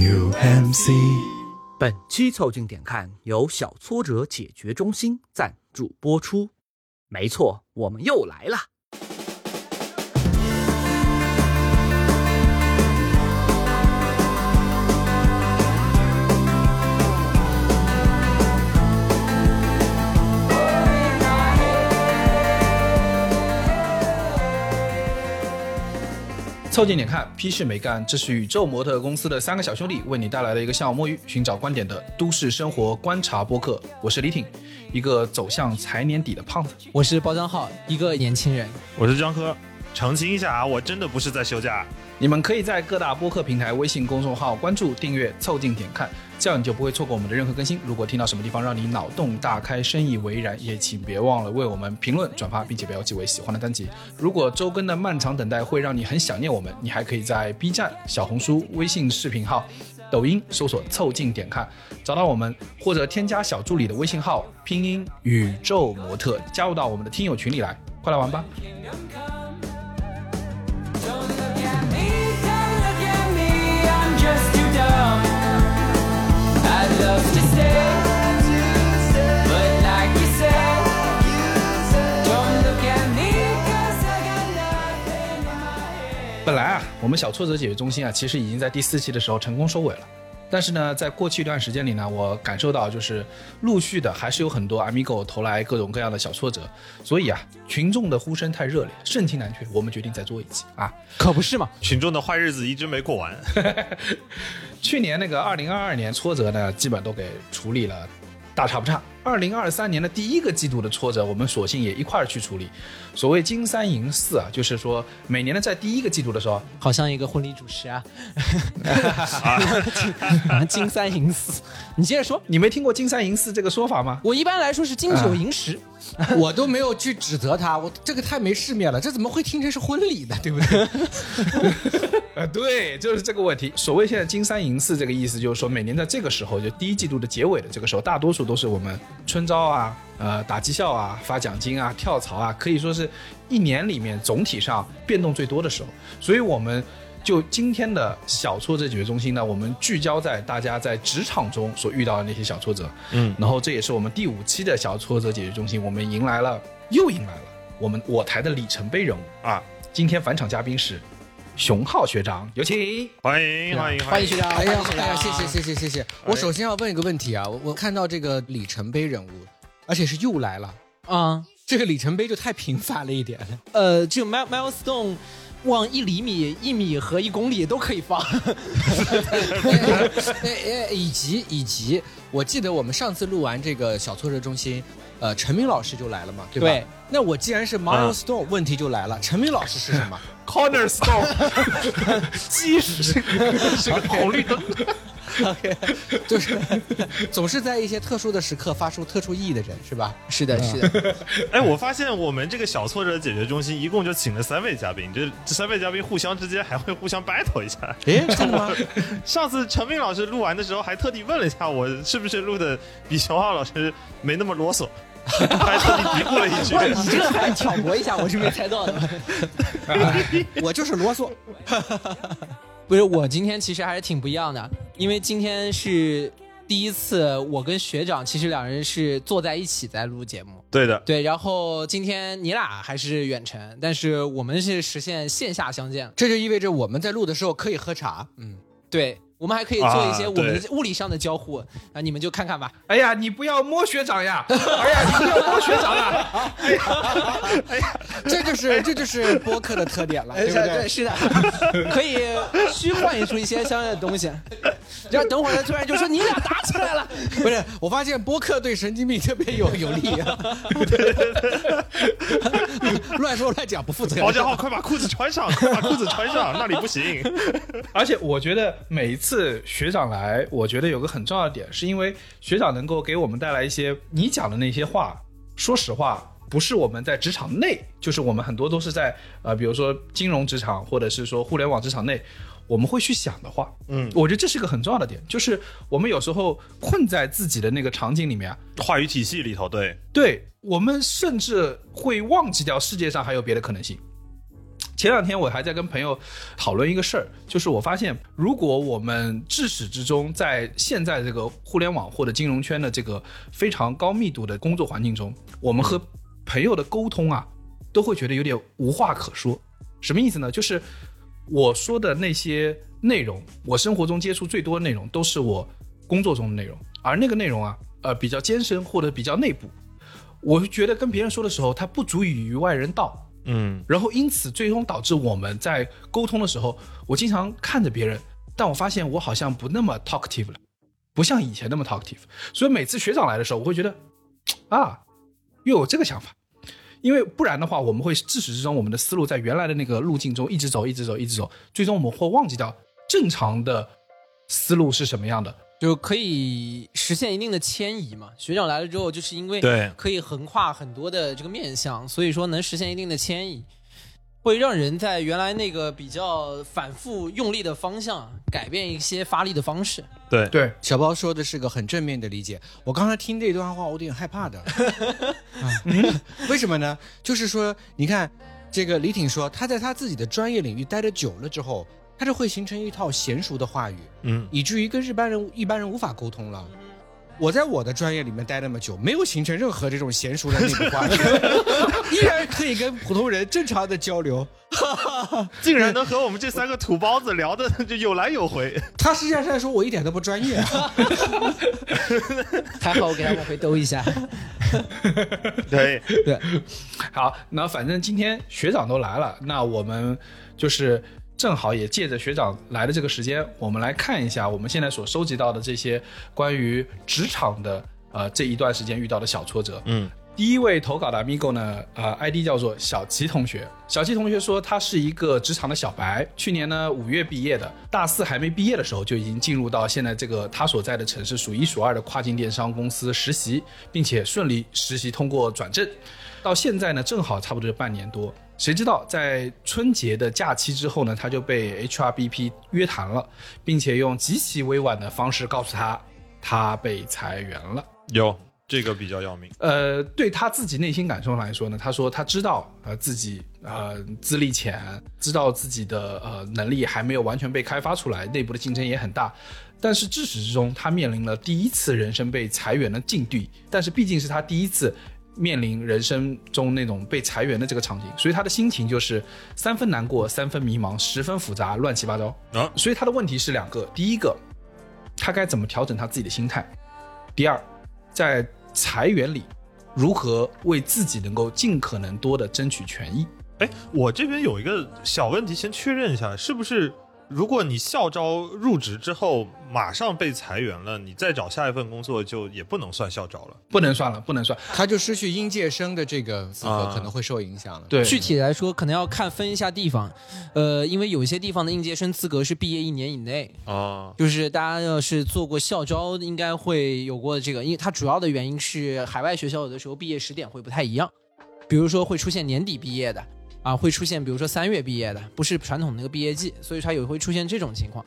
New MC。本期凑近点看由小挫折解决中心赞助播出。没错，我们又来了。凑近点看，屁事没干。这是宇宙模特公司的三个小兄弟为你带来的一个向往摸鱼、寻找观点的都市生活观察播客。我是李挺，一个走向财年底的胖子。我是包江浩，一个年轻人。我是张科，澄清一下啊，我真的不是在休假。你们可以在各大播客平台、微信公众号关注、订阅“凑近点看”，这样你就不会错过我们的任何更新。如果听到什么地方让你脑洞大开、深以为然，也请别忘了为我们评论、转发，并且标记为喜欢的单集。如果周更的漫长等待会让你很想念我们，你还可以在 B 站、小红书、微信视频号、抖音搜索“凑近点看”找到我们，或者添加小助理的微信号拼音宇宙模特，加入到我们的听友群里来，快来玩吧！本来啊，我们小挫折解决中心啊，其实已经在第四期的时候成功收尾了。但是呢，在过去一段时间里呢，我感受到就是陆续的还是有很多 Amigo 投来各种各样的小挫折，所以啊，群众的呼声太热烈，盛情难却，我们决定再做一期啊。可不是嘛？群众的坏日子一直没过完，去年那个二零二二年挫折呢，基本都给处理了，大差不差。二零二三年的第一个季度的挫折，我们索性也一块儿去处理。所谓金三银四啊，就是说每年的在第一个季度的时候，好像一个婚礼主持啊，金三银四。你接着说，你没听过金三银四这个说法吗？我一般来说是金九银十，我都没有去指责他，我这个太没世面了，这怎么会听成是婚礼呢？对不对？呃，对，就是这个问题。所谓现在金三银四这个意思，就是说每年在这个时候，就第一季度的结尾的这个时候，大多数都是我们春招啊、呃打绩效啊、发奖金啊、跳槽啊，可以说是一年里面总体上变动最多的时候。所以我们就今天的小挫折解决中心呢，我们聚焦在大家在职场中所遇到的那些小挫折。嗯，然后这也是我们第五期的小挫折解决中心，我们迎来了，又迎来了我们我台的里程碑人物啊！今天返场嘉宾是熊浩学长，有请。欢迎欢迎欢迎学长，哎呀，谢谢谢谢谢谢。我首先要问一个问题啊，我我看到这个里程碑人物，而且是又来了，啊，这个里程碑就太频繁了一点。呃，这个 mile milestone。往一厘米、一米和一公里都可以放，哎哎，以及以及，我记得我们上次录完这个小挫折中心，呃，陈明老师就来了嘛，对吧？对。那我既然是 milestone，、问题就来了，陈明老师是什么？Cornerstone，基石 是个红绿灯。OK，就是总是在一些特殊的时刻发出特殊意义的人，是吧？是的，是的。哎，我发现我们这个小挫折解决中心一共就请了三位嘉宾，这这三位嘉宾互相之间还会互相 battle 一下。哎，真的吗？上次陈明老师录完的时候，还特地问了一下我是不是录的比熊浩老师没那么啰嗦，还特地嘀咕了一句。哇，你这个还挑拨一下，我是没猜到的。我就是啰嗦。不是，我今天其实还是挺不一样的，因为今天是第一次，我跟学长其实两人是坐在一起在录节目。对的，对，然后今天你俩还是远程，但是我们是实现线下相见。这就意味着我们在录的时候可以喝茶。嗯，对，我们还可以做一些啊我们物理上的交互啊，你们就看看吧。哎呀，你不要摸学长呀！哎呀，你不要摸学长啊！这就是这就是播客的特点了，对不对对？是的，可以虚幻出一些相应的东西。然后等会儿他突然就说你俩打起来了，不是，我发现播客对神经病特别有有利啊。乱说乱讲不负责任。包家浩，快把裤子穿上，快把裤子穿上，那里不行。而且我觉得每一次学长来，我觉得有个很重要的点，是因为学长能够给我们带来一些你讲的那些话，说实话。不是我们在职场内，就是我们很多都是在呃，比如说金融职场，或者是说互联网职场内，我们会去想的话。嗯，我觉得这是一个很重要的点，就是我们有时候困在自己的那个场景里面啊，话语体系里头，对，对我们甚至会忘记掉世界上还有别的可能性。前两天我还在跟朋友讨论一个事儿，就是我发现，如果我们至始至终在现在这个互联网或者金融圈的这个非常高密度的工作环境中，我们和朋友的沟通啊，都会觉得有点无话可说。什么意思呢？就是我说的那些内容，我生活中接触最多的内容，都是我工作中的内容，而那个内容啊，呃，比较艰深或者比较内部，我觉得跟别人说的时候，他不足以与外人道。嗯，然后因此最终导致我们在沟通的时候，我经常看着别人，但我发现我好像不那么 talkative 了，不像以前那么 talkative。所以每次学长来的时候，我会觉得啊，又有这个想法，因为不然的话，我们会自始至终我们的思路在原来的那个路径中一直走，一直走，一直走，最终我们会忘记掉正常的思路是什么样的。就可以实现一定的迁移嘛。学长来了之后，就是因为对可以横跨很多的这个面向，所以说能实现一定的迁移，会让人在原来那个比较反复用力的方向改变一些发力的方式。对对，小包说的是个很正面的理解。我刚才听这段话，我有点害怕的。啊为什么呢？就是说，你看，这个李挺说他在他自己的专业领域待得久了之后，他就会形成一套娴熟的话语，嗯，以至于跟一般人一般人无法沟通了。我在我的专业里面待那么久，没有形成任何这种娴熟的内部话语，依然可以跟普通人正常的交流。竟然能和我们这三个土包子聊的 就有来有回。他实际上是在说我一点都不专业啊。还好我给他往回兜一下。对对，好，那反正今天学长都来了，那我们就是正好也借着学长来的这个时间，我们来看一下我们现在所收集到的这些关于职场的呃这一段时间遇到的小挫折。嗯，第一位投稿的 amigo 呢，呃，ID 叫做小齐同学。小齐同学说，他是一个职场的小白，去年呢五月毕业的，大四还没毕业的时候就已经进入到现在这个他所在的城市数一数二的跨境电商公司实习，并且顺利实习通过转正。到现在呢，正好差不多半年多。谁知道在春节的假期之后呢，他就被 HRBP 约谈了，并且用极其委婉的方式告诉他，他被裁员了。有这个比较要命。呃，对他自己内心感受来说呢，他说他知道呃自己呃资历浅，知道自己的呃能力还没有完全被开发出来，内部的竞争也很大。但是至始至终，他面临了第一次人生被裁员的境地。但是毕竟是他第一次面临人生中那种被裁员的这个场景，所以他的心情就是三分难过，三分迷茫，十分复杂，乱七八糟。啊所以他的问题是两个：第一个，他该怎么调整他自己的心态；第二，在裁员里如何为自己能够尽可能多的争取权益。哎，我这边有一个小问题，先确认一下，是不是如果你校招入职之后马上被裁员了，你再找下一份工作就也不能算校招了？不能算了，不能算。他就失去应届生的这个资格，啊可能会受影响了。对，具体来说，可能要看分一下地方，呃，因为有一些地方的应届生资格是毕业一年以内，啊，就是大家要是做过校招，应该会有过这个，因为它主要的原因是海外学校有的时候毕业时点会不太一样，比如说会出现年底毕业的，啊，会出现比如说三月毕业的，不是传统那个毕业季，所以它有会出现这种情况。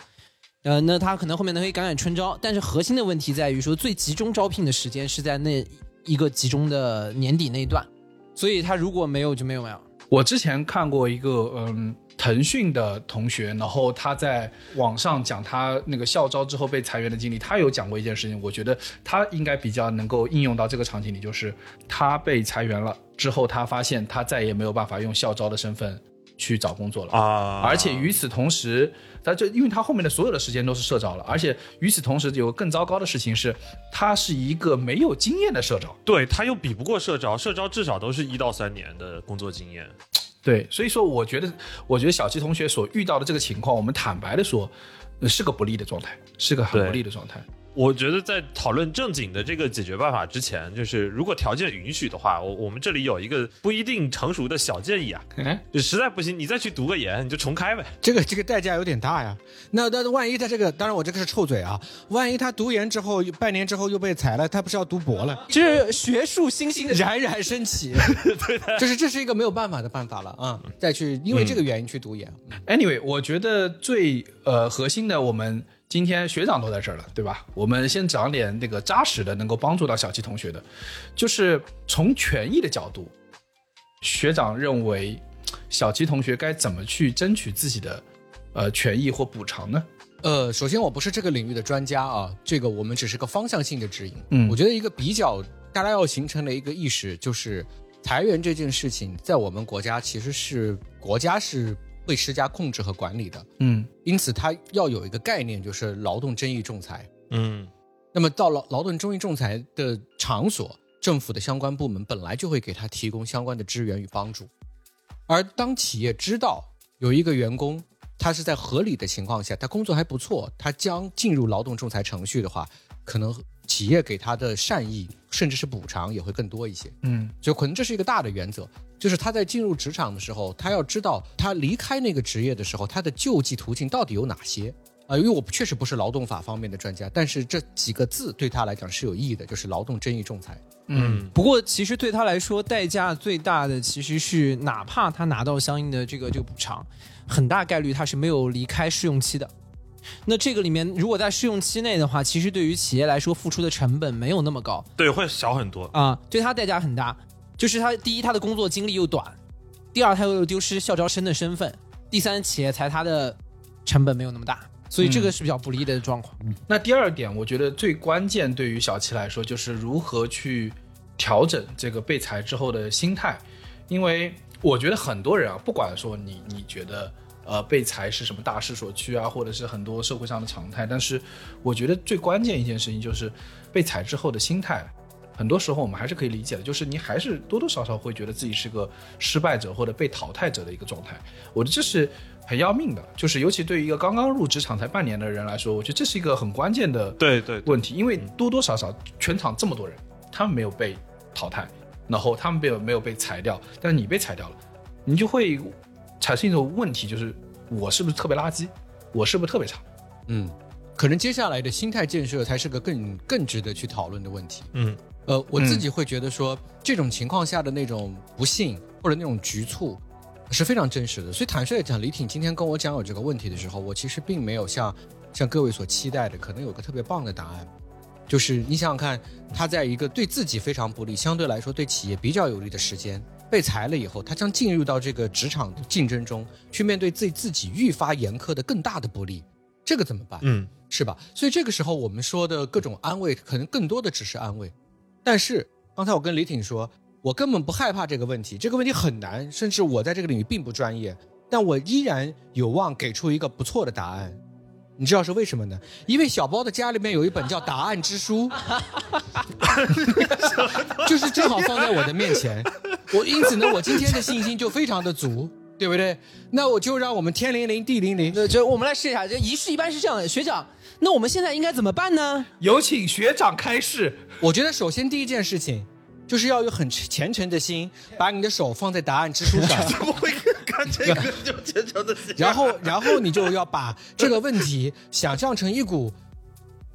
呃，那他可能后面呢可以赶赶春招，但是核心的问题在于说，最集中招聘的时间是在那一个集中的年底那一段，所以他如果没有就没有没有。我之前看过一个嗯腾讯的同学，然后他在网上讲他那个校招之后被裁员的经历，他有讲过一件事情，我觉得他应该比较能够应用到这个场景里，就是他被裁员了之后，他发现他再也没有办法用校招的身份去找工作了。啊，而且与此同时，他就因为他后面的所有的时间都是社招了，而且与此同时有更糟糕的事情是，他是一个没有经验的社招。对他又比不过社招，社招至少都是一到三年的工作经验。对，所以说我觉得，我觉得小七同学所遇到的这个情况，我们坦白的说，呃是个不利的状态，是个很不利的状态。我觉得在讨论正经的这个解决办法之前，就是如果条件允许的话，我我们这里有一个不一定成熟的小建议啊，嗯，就实在不行你再去读个研，你就重开呗。这个这个代价有点大呀。那那万一他这个，当然我这个是臭嘴啊，万一他读研之后半年之后又被裁了，他不是要读博了？这是学术新兴的冉冉升起，对的，就是这是一个没有办法的办法了啊！再去因为这个原因去读研，Anyway，我觉得最呃核心的，我们今天学长都在这儿了，对吧？我们先讲点那个扎实的，能够帮助到小七同学的，就是从权益的角度，学长认为小齐同学该怎么去争取自己的呃权益或补偿呢？呃，首先我不是这个领域的专家啊，这个我们只是个方向性的指引。嗯我觉得一个比较大家要形成的一个意识就是，裁员这件事情在我们国家其实是国家是会施加控制和管理的，嗯因此它要有一个概念，就是劳动争议仲裁。嗯那么到劳劳动争议仲裁的场所，政府的相关部门本来就会给他提供相关的支援与帮助。而当企业知道有一个员工他是在合理的情况下，他工作还不错，他将进入劳动仲裁程序的话，可能企业给他的善意甚至是补偿也会更多一些。嗯就可能这是一个大的原则，就是他在进入职场的时候，他要知道他离开那个职业的时候，他的救济途径到底有哪些啊、因为我确实不是劳动法方面的专家，但是这几个字对他来讲是有意义的，就是劳动争议仲裁。嗯不过，其实对他来说，代价最大的其实是，哪怕他拿到相应的这个这个补偿，很大概率他是没有离开试用期的。那这个里面，如果在试用期内的话，其实对于企业来说，付出的成本没有那么高对，会小很多。啊，对他代价很大。就是他第一，他的工作经历又短；第二，他又丢失校招生的身份；第三，企业裁他的成本没有那么大，所以这个是比较不利的状况。那第二点，我觉得最关键对于小齐来说，就是如何去调整这个被裁之后的心态，因为我觉得很多人啊，不管说你你觉得呃被裁是什么大势所趋啊，或者是很多社会上的常态，但是我觉得最关键一件事情就是被裁之后的心态。很多时候我们还是可以理解的，就是你还是多多少少会觉得自己是个失败者或者被淘汰者的一个状态。我觉得这是很要命的，就是尤其对于一个刚刚入职场才半年的人来说，我觉得这是一个很关键的对对对问题，因为多多少少全场这么多人，他们没有被淘汰，然后他们没有没有被裁掉，但是你被裁掉了，你就会产生一种问题，就是我是不是特别垃圾，我是不是特别差？嗯，可能接下来的心态建设才是个更更值得去讨论的问题。嗯呃，我自己会觉得说，这种情况下的那种不幸或者那种局促是非常真实的。所以坦率地讲，李挺今天跟我讲有这个问题的时候，我其实并没有像像各位所期待的，可能有个特别棒的答案。就是你想想看，他在一个对自己非常不利，相对来说对企业比较有利的时间被裁了以后，他将进入到这个职场的竞争中，去面对自自己愈发严苛的更大的不利，这个怎么办？嗯是吧？所以这个时候我们说的各种安慰，可能更多的只是安慰。但是刚才我跟李挺说，我根本不害怕这个问题，这个问题很难，甚至我在这个领域并不专业，但我依然有望给出一个不错的答案。你知道是为什么呢？因为小包的家里面有一本叫《答案之书》，就是正好放在我的面前，我因此呢，我今天的信心就非常的足，对不对？那我就让我们天灵灵地灵灵，那就我们来试一下，这仪式一般是这样的，学长，那我们现在应该怎么办呢？有请学长开示。我觉得首先第一件事情，就是要有很虔诚的心，把你的手放在答案之书上，怎么会干这个就虔诚的心？然后，然后你就要把这个问题想象成一股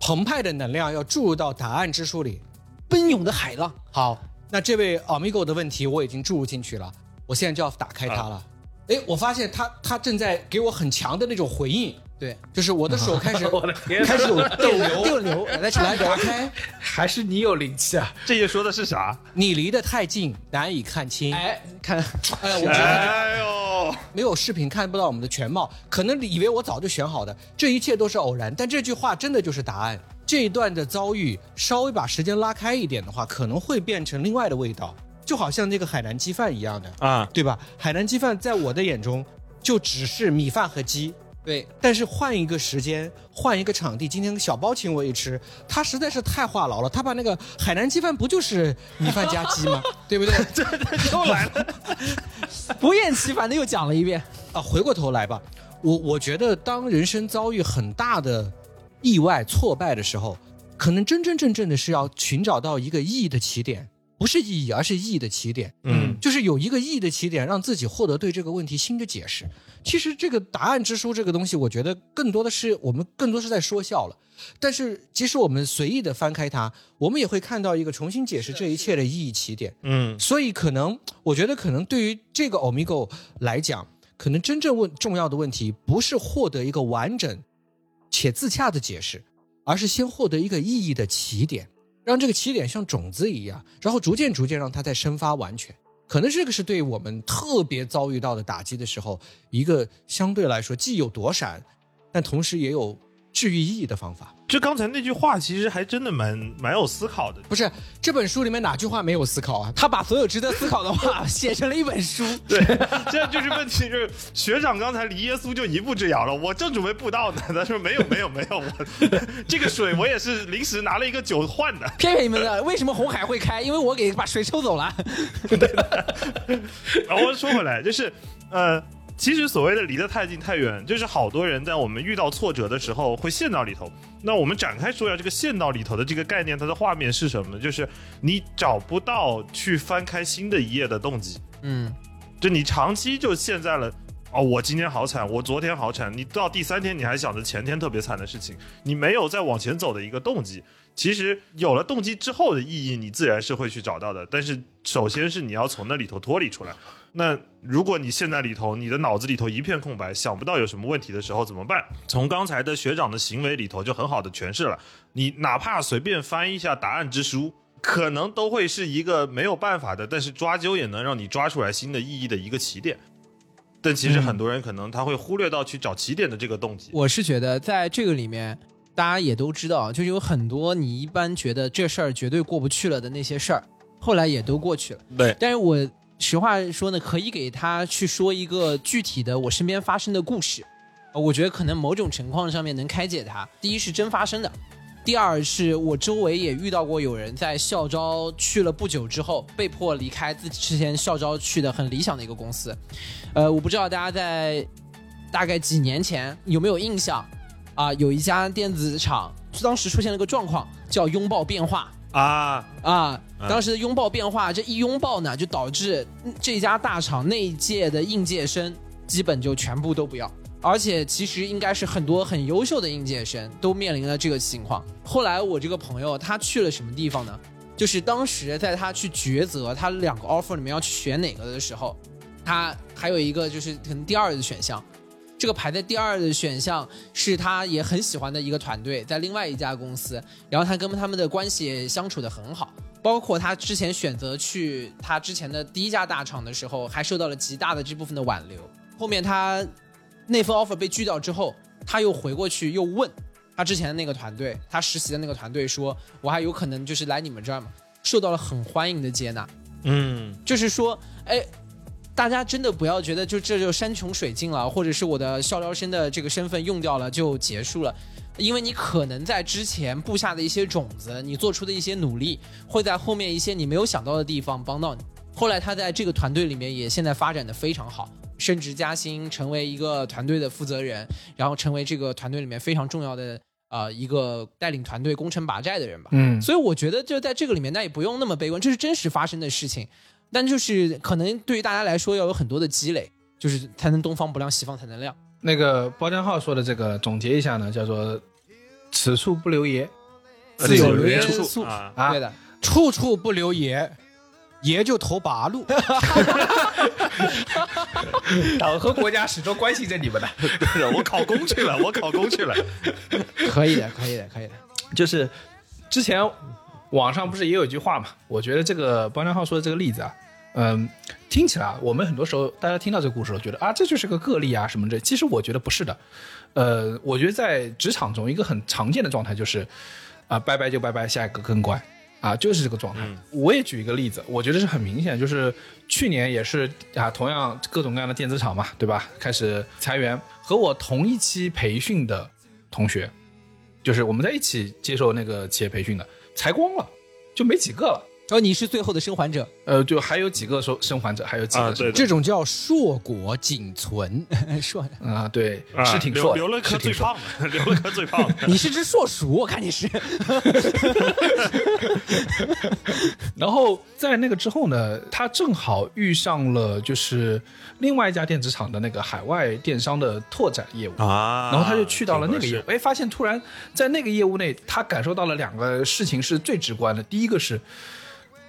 澎湃的能量，要注入到答案之书里。奔涌的海浪，好，那这位 Amigo 的问题我已经注入进去了，我现在就要打开它了。哎、我发现他他正在给我很强的那种回应，对，就是我的手开始 我的天开始有 电流，电流来来唱一打开。还是你有灵气啊！这些说的是啥？你离得太近，难以看清。哎，看，哎呀，我觉得哎呦，没有视频看不到我们的全貌，可能以为我早就选好的，这一切都是偶然。但这句话真的就是答案。这一段的遭遇，稍微把时间拉开一点的话，可能会变成另外的味道，就好像那个海南鸡饭一样的，啊，对吧？海南鸡饭在我的眼中，就只是米饭和鸡。对，但是换一个时间，换一个场地，今天小包请我一吃，他实在是太话痨了。他把那个海南鸡饭不就是米饭加鸡吗？对不对？又来了。不厌其烦的又讲了一遍。啊，回过头来吧，我我觉得当人生遭遇很大的意外挫败的时候，可能真真正正的是要寻找到一个意义的起点，不是意义，而是意义的起点。嗯就是有一个意义的起点，让自己获得对这个问题新的解释。其实这个答案之书这个东西，我觉得更多的是我们更多是在说笑了。但是即使我们随意的翻开它，我们也会看到一个重新解释这一切的意义起点。嗯所以可能，我觉得可能对于这个 Omigo 来讲，可能真正问重要的问题不是获得一个完整且自洽的解释，而是先获得一个意义的起点，让这个起点像种子一样，然后逐渐逐渐让它再生发完全。可能这个是对我们特别遭遇到的打击的时候，一个相对来说既有躲闪，但同时也有治愈意义的方法。就刚才那句话，其实还真的蛮蛮有思考的。不是这本书里面哪句话没有思考啊？他把所有值得思考的话 写成了一本书。对，现在就是问题，就是学长刚才离耶稣就一步之遥了，我正准备布道呢，他说没有没有没有，我 这个水我也是临时拿了一个酒换的。骗骗你们的，为什么红海会开？因为我给把水抽走了。对然后说回来，就是呃，其实所谓的离得太近太远，就是好多人在我们遇到挫折的时候会陷到里头。那我们展开说一下这个陷到里头的这个概念，它的画面是什么呢？就是你找不到去翻开新的一页的动机，嗯，就你长期就陷在了。哦，我今天好惨，我昨天好惨。你到第三天，你还想着前天特别惨的事情，你没有再往前走的一个动机。其实有了动机之后的意义，你自然是会去找到的。但是首先是你要从那里头脱离出来。那如果你现在里头，你的脑子里头一片空白，想不到有什么问题的时候怎么办？从刚才的学长的行为里头就很好的诠释了。你哪怕随便翻一下答案之书，可能都会是一个没有办法的，但是抓阄也能让你抓出来新的意义的一个起点。但其实很多人可能他会忽略到去找起点的这个动机。我是觉得在这个里面，大家也都知道，就是有很多你一般觉得这事儿绝对过不去了的那些事儿，后来也都过去了。对，但是我实话说呢，可以给他去说一个具体的我身边发生的故事，我觉得可能某种情况上面能开解他。第一是真发生的，第二是我周围也遇到过有人在校招去了不久之后，被迫离开自己之前校招去的很理想的一个公司。呃，我不知道大家在大概几年前有没有印象啊？有一家电子厂当时出现了个状况，叫拥抱变化。啊，啊，嗯当时的拥抱变化，这一拥抱呢，就导致嗯这家大厂那一届的应届生基本就全部都不要，而且其实应该是很多很优秀的应届生都面临了这个情况。后来我这个朋友他去了什么地方呢？就是当时在他去抉择他两个 offer 里面要去选哪个的时候，他还有一个就是可能第二的选项，这个排在第二的选项是他也很喜欢的一个团队，在另外一家公司，然后他跟他们的关系也相处的很好，包括他之前选择去他之前的第一家大厂的时候，还受到了极大的这部分的挽留。后面他那份 offer 被拒掉之后，他又回过去又问他之前的那个团队，他实习的那个团队说，我还有可能就是来你们这儿吗？受到了很欢迎的接纳。嗯，就是说，哎，大家真的不要觉得就这就山穷水尽了，或者是我的校招生的这个身份用掉了就结束了，因为你可能在之前布下的一些种子，你做出的一些努力，会在后面一些你没有想到的地方帮到你。后来他在这个团队里面也现在发展的非常好，升职加薪，成为一个团队的负责人，然后成为这个团队里面非常重要的呃一个带领团队攻城拔寨的人吧。嗯，所以我觉得就在这个里面，那也不用那么悲观，这是真实发生的事情。但就是可能对于大家来说，要有很多的积累，就是才能东方不亮西方才能亮。那个包江浩说的这个总结一下呢，叫做“此处不留爷，自有留爷处处啊”啊对。的，处处不留爷，爷就投八路。党和国家始终关心着你们的。我考公去了，我考公去了。可以的，可以的，可以的。就是之前网上不是也有一句话嘛？我觉得这个包江浩说的这个例子啊，嗯，听起来啊我们很多时候大家听到这个故事，觉得啊这就是个个例啊什么的。其实我觉得不是的。呃，我觉得在职场中一个很常见的状态就是啊拜拜就拜拜，下一个更乖。啊，就是这个状态。我也举一个例子，我觉得是很明显，就是去年也是啊，同样各种各样的电子厂嘛，对吧？开始裁员，和我同一期培训的同学，就是我们在一起接受那个企业培训的，裁光了，就没几个了。然后你是最后的生还者，呃，就还有几个说生还者，还有几个啊，对的，这种叫硕果仅存。硕啊，对，啊是挺硕的，留留了颗最胖的，留了颗最胖的。你是只硕鼠，我看你是。然后在那个之后呢，他正好遇上了就是另外一家电子厂的那个海外电商的拓展业务。啊然后他就去到了那个业务哎，发现突然在那个业务内，他感受到了两个事情是最直观的。第一个是，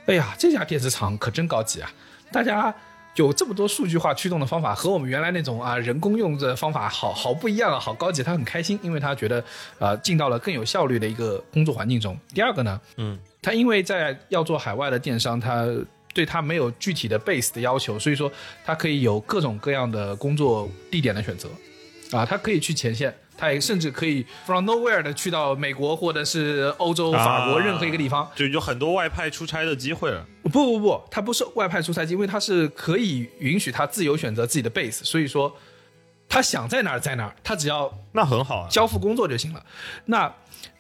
哎呀，这家电子厂可真高级啊！大家有这么多数据化驱动的方法，和我们原来那种啊人工用的方法好好不一样啊，好高级。他很开心，因为他觉得呃进到了更有效率的一个工作环境中。第二个呢，嗯，他因为在要做海外的电商，他对他没有具体的 base 的要求，所以说他可以有各种各样的工作地点的选择，啊，他可以去前线，他也甚至可以 from nowhere 的去到美国或者是欧洲、法国啊任何一个地方。就有很多外派出差的机会了。不不不，他不是外派出差机，因为他是可以允许他自由选择自己的 base，所以说他想在哪儿在哪儿，他只要那很好啊，交付工作就行了。那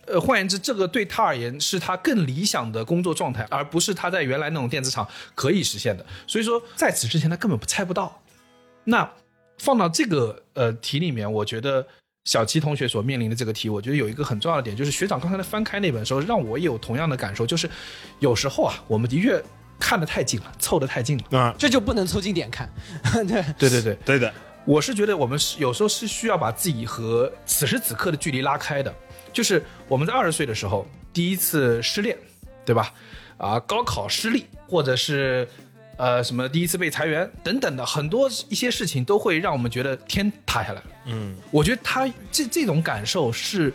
呃，换言之，这个对他而言是他更理想的工作状态，而不是他在原来那种电子厂可以实现的。所以说，在此之前他根本不猜不到。那放到这个呃题里面，我觉得小齐同学所面临的这个题，我觉得有一个很重要的点，就是学长刚才在翻开那本时候，让我也有同样的感受，就是有时候啊，我们的确看得太近了，凑得太近了。啊，这就不能凑近点看。对，对对对，对的，我是觉得我们是有时候是需要把自己和此时此刻的距离拉开的。就是我们在二十岁的时候第一次失恋，对吧？啊，高考失利，或者是呃什么第一次被裁员等等的很多一些事情，都会让我们觉得天塌下来了。嗯，我觉得他这这种感受是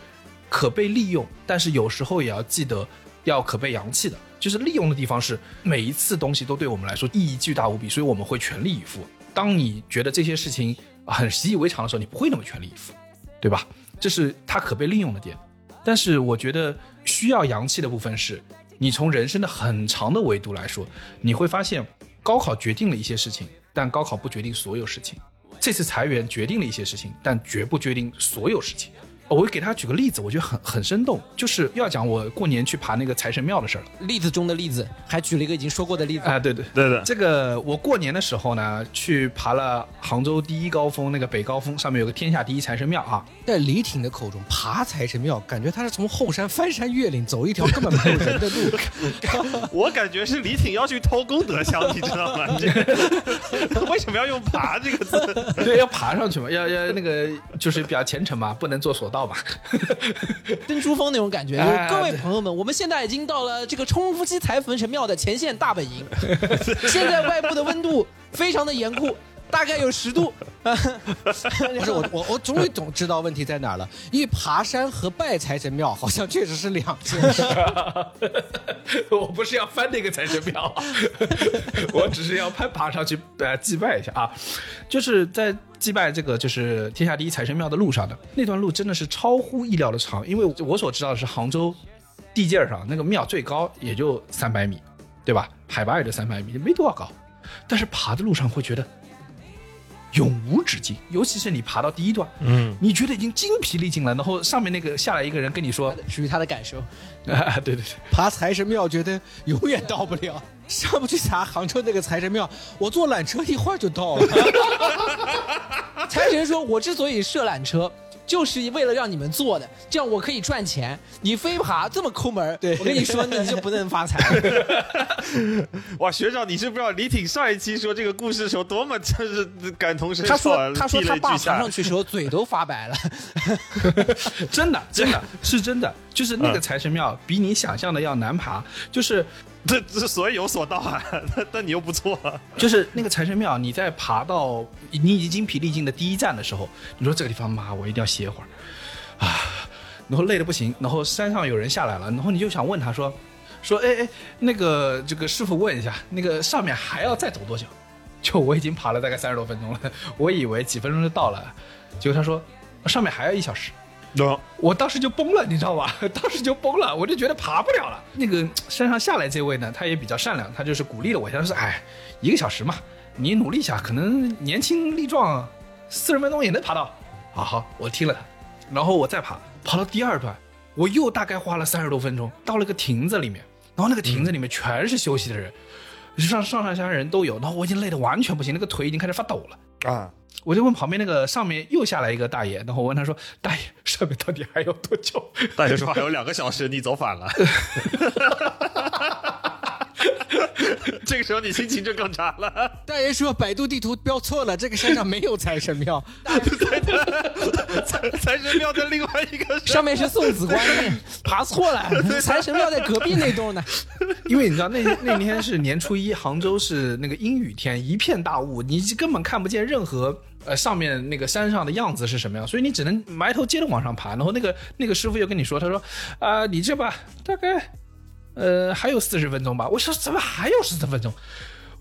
可被利用，但是有时候也要记得要可被扬弃的。就是利用的地方是每一次东西都对我们来说意义巨大无比，所以我们会全力以赴。当你觉得这些事情很习以为常的时候，你不会那么全力以赴，对吧？这是它可被利用的点。但是我觉得需要扬弃的部分是，你从人生的很长的维度来说，你会发现高考决定了一些事情，但高考不决定所有事情。这次裁员决定了一些事情，但绝不决定所有事情。我会给大家举个例子，我觉得很很生动，就是要讲我过年去爬那个财神庙的事儿了。例子中的例子，还举了一个已经说过的例子。啊，对对，对对，这个我过年的时候呢，去爬了杭州第一高峰，那个北高峰，上面有个天下第一财神庙啊。在李挺的口中，爬财神庙，感觉他是从后山翻山越岭走一条根本没有人的路。我感觉是李挺要去偷功德箱，你知道吗？这个 为什么要用“爬”这个字？对，要爬上去嘛，要要那个就是比较虔诚嘛，不能做索道嘛。登珠峰那种感觉。哎各位朋友们，我们现在已经到了这个冲夫妻财神庙的前线大本营，现在外部的温度非常的严酷，大概有十度。不是我我我终于懂知道问题在哪儿了，因为爬山和拜财神庙好像确实是两件事。我不是要翻那个财神庙，我只是要攀爬上去呃祭拜一下啊。就是在祭拜这个就是天下第一财神庙的路上的那段路，真的是超乎意料的长，因为我所知道的是杭州地界上那个庙最高也就三百米，对吧？海拔也就三百米，没多少高，但是爬的路上会觉得。永无止境，尤其是你爬到第一段，嗯，你觉得已经精疲力尽了，然后上面那个下来一个人跟你说，属于他的感受。啊，对对对，爬财神庙觉得永远到不了，上不去啥杭州那个财神庙，我坐缆车一会儿就到了。财神说：“我之所以设缆车，就是为了让你们做的，这样我可以赚钱。你非爬这么抠门我跟你说，你就不能发财。哇，学长，你知不知道李挺上一期说这个故事的时候多么真是感同身受他？说，他说他爸爬上去的时候嘴都发白了。真的，真的是真的，就是那个财神庙比你想象的要难爬，就是 这这所以有所道啊，但但你又不错，就是那个财神庙，你在爬到你已经精疲力尽的第一站的时候，你说这个地方妈，我一定要歇会儿啊，然后累得不行，然后山上有人下来了，然后你就想问他说，说哎哎，那个这个师傅问一下，那个上面还要再走多久？就我已经爬了大概三十多分钟了，我以为几分钟就到了，结果他说上面还要一小时。我当时就崩了，你知道吧？当时就崩了，我就觉得爬不了了。那个山上下来这位呢，他也比较善良，他就是鼓励了我一下，他说：“哎，一个小时嘛，你努力一下，可能年轻力壮，四十分钟也能爬到。”好好，我听了他，然后我再爬，爬到第二段，我又大概花了三十多分钟，到了个亭子里面，然后那个亭子里面全是休息的人，上上上下下人都有，然后我已经累得完全不行，那个腿已经开始发抖了。啊，我就问旁边那个上面又下来一个大爷，然后我问他说：“大爷，上面到底还有多久？” 大爷说还有两个小时，你走反了。这个时候你心情就更差了。大爷说百度地图标错了，这个山上没有财神庙。财 财神庙 在另外一个上面是送子观音，爬错了，财神庙在隔壁那栋呢。因为你知道那那天是年初一，杭州是那个阴雨天，一片大雾，你根本看不见任何呃上面那个山上的样子是什么样，所以你只能埋头接着往上爬。然后那个那个师傅又跟你说，他说啊、你这吧大概呃，还有四十分钟吧。我说怎么还有十四分钟？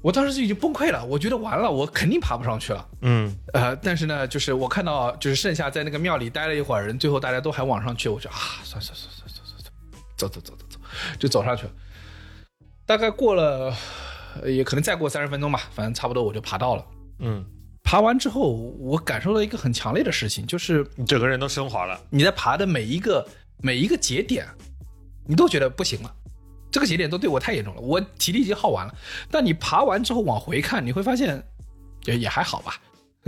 我当时就已经崩溃了，我觉得完了，我肯定爬不上去了。嗯，呃，但是呢，就是我看到就是剩下在那个庙里待了一会儿人，最后大家都还往上去，我就啊，算算算算算算算，走走走走走，就走上去了。大概过了，呃也可能再过三十分钟吧，反正差不多我就爬到了。嗯，爬完之后，我感受到一个很强烈的事情，就是你整个人都升华了。你在爬的每一个每一个节点，你都觉得不行了，这个节点都对我太严重了，我体力已经耗完了。但你爬完之后往回看，你会发现也也还好吧。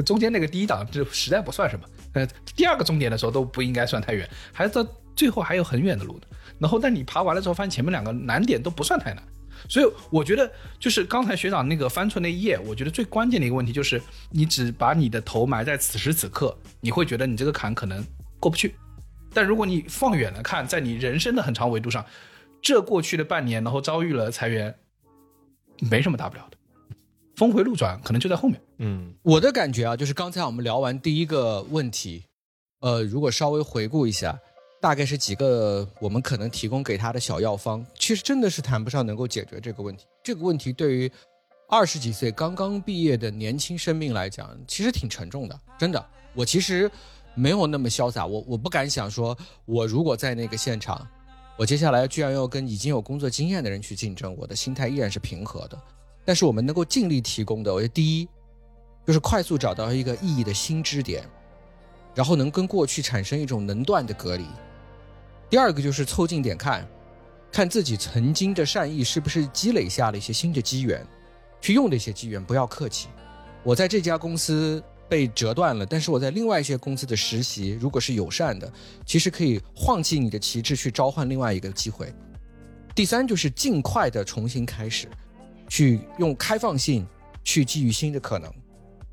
中间那个第一档就实在不算什么，呃，第二个终点的时候都不应该算太远，还到最后还有很远的路呢。然后，但你爬完了之后，发现前面两个难点都不算太难，所以我觉得就是刚才学长那个翻出那一页，我觉得最关键的一个问题就是，你只把你的头埋在此时此刻，你会觉得你这个坎可能过不去。但如果你放远了看，在你人生的很长维度上，这过去的半年，然后遭遇了裁员，没什么大不了的，峰回路转可能就在后面。嗯我的感觉啊，就是刚才我们聊完第一个问题，呃，如果稍微回顾一下，大概是几个我们可能提供给他的小药方，其实真的是谈不上能够解决这个问题。这个问题对于二十几岁刚刚毕业的年轻生命来讲，其实挺沉重的，真的。我其实没有那么潇洒，我我不敢想说，我如果在那个现场，我接下来居然要跟已经有工作经验的人去竞争，我的心态依然是平和的。但是我们能够尽力提供的，我觉得第一就是快速找到一个意义的新支点，然后能跟过去产生一种能断的隔离。第二个就是凑近点看，看自己曾经的善意是不是积累下了一些新的机缘，去用这些机缘，不要客气。我在这家公司被折断了，但是我在另外一些公司的实习，如果是友善的，其实可以放弃你的旗帜去召唤另外一个机会。第三就是尽快的重新开始，去用开放性去给予新的可能。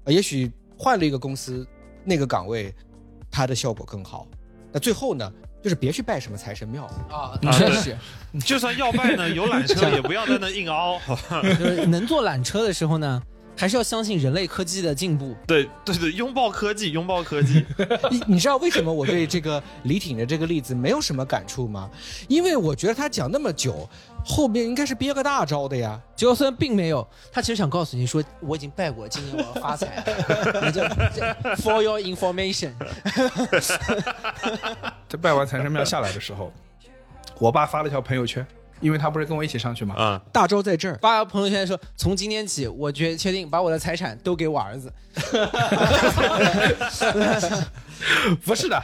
呃，也许换了一个公司，那个岗位，它的效果更好。那最后呢，就是别去拜什么财神庙，啊，啊对确实，就算要拜呢，有缆车也不要在那硬凹，就是能坐缆车的时候呢，还是要相信人类科技的进步。对对对，拥抱科技，拥抱科技。你你知道为什么我对这个李挺的这个例子没有什么感触吗？因为我觉得他讲那么久，后面应该是憋个大招的呀。结果虽然并没有，他其实想告诉你说，我已经拜过，今年我要发财了。你就 For your information，在拜完财神庙下来的时候，我爸发了条朋友圈，因为他不是跟我一起上去嘛，啊，大招在这儿，发朋友圈说，从今天起，我决确定把我的财产都给我儿子。不是的，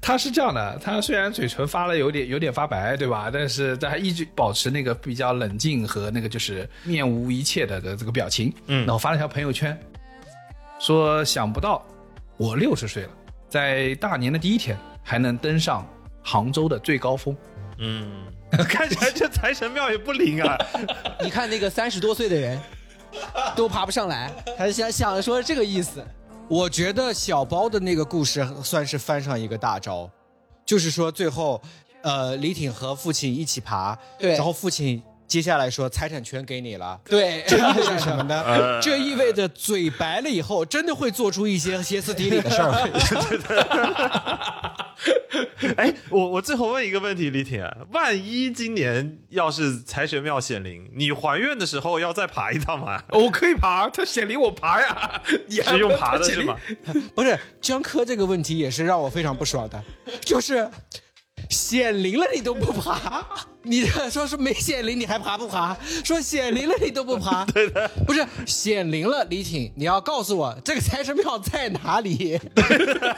他是这样的，他虽然嘴唇发了有点有点发白，对吧？但是他还一直保持那个比较冷静和那个就是面无一切的的这个表情。嗯然后发了条朋友圈，说想不到我六十岁了，在大年的第一天还能登上杭州的最高峰。嗯，看起来这财神庙也不灵啊。你看那个三十多岁的人，都爬不上来，他想想说这个意思。我觉得小包的那个故事算是翻上一个大招，就是说最后，呃，李挺和父亲一起爬，对然后父亲接下来说财产全给你了。对，这意味着什么呢？呃这意味着嘴白了以后，真的会做出一些歇斯底里的事儿。哎，我我最后问一个问题，李铁，万一今年要是财神庙显灵，你还愿的时候要再爬一趟吗？我可以爬，他显灵我爬呀，你还是用爬的是吗？不是江科这个问题也是让我非常不爽的，就是显灵了你都不爬，你说是没显灵你还爬不爬？说显灵了你都不爬，对的，不是显灵了，李挺，你要告诉我这个财神庙在哪里？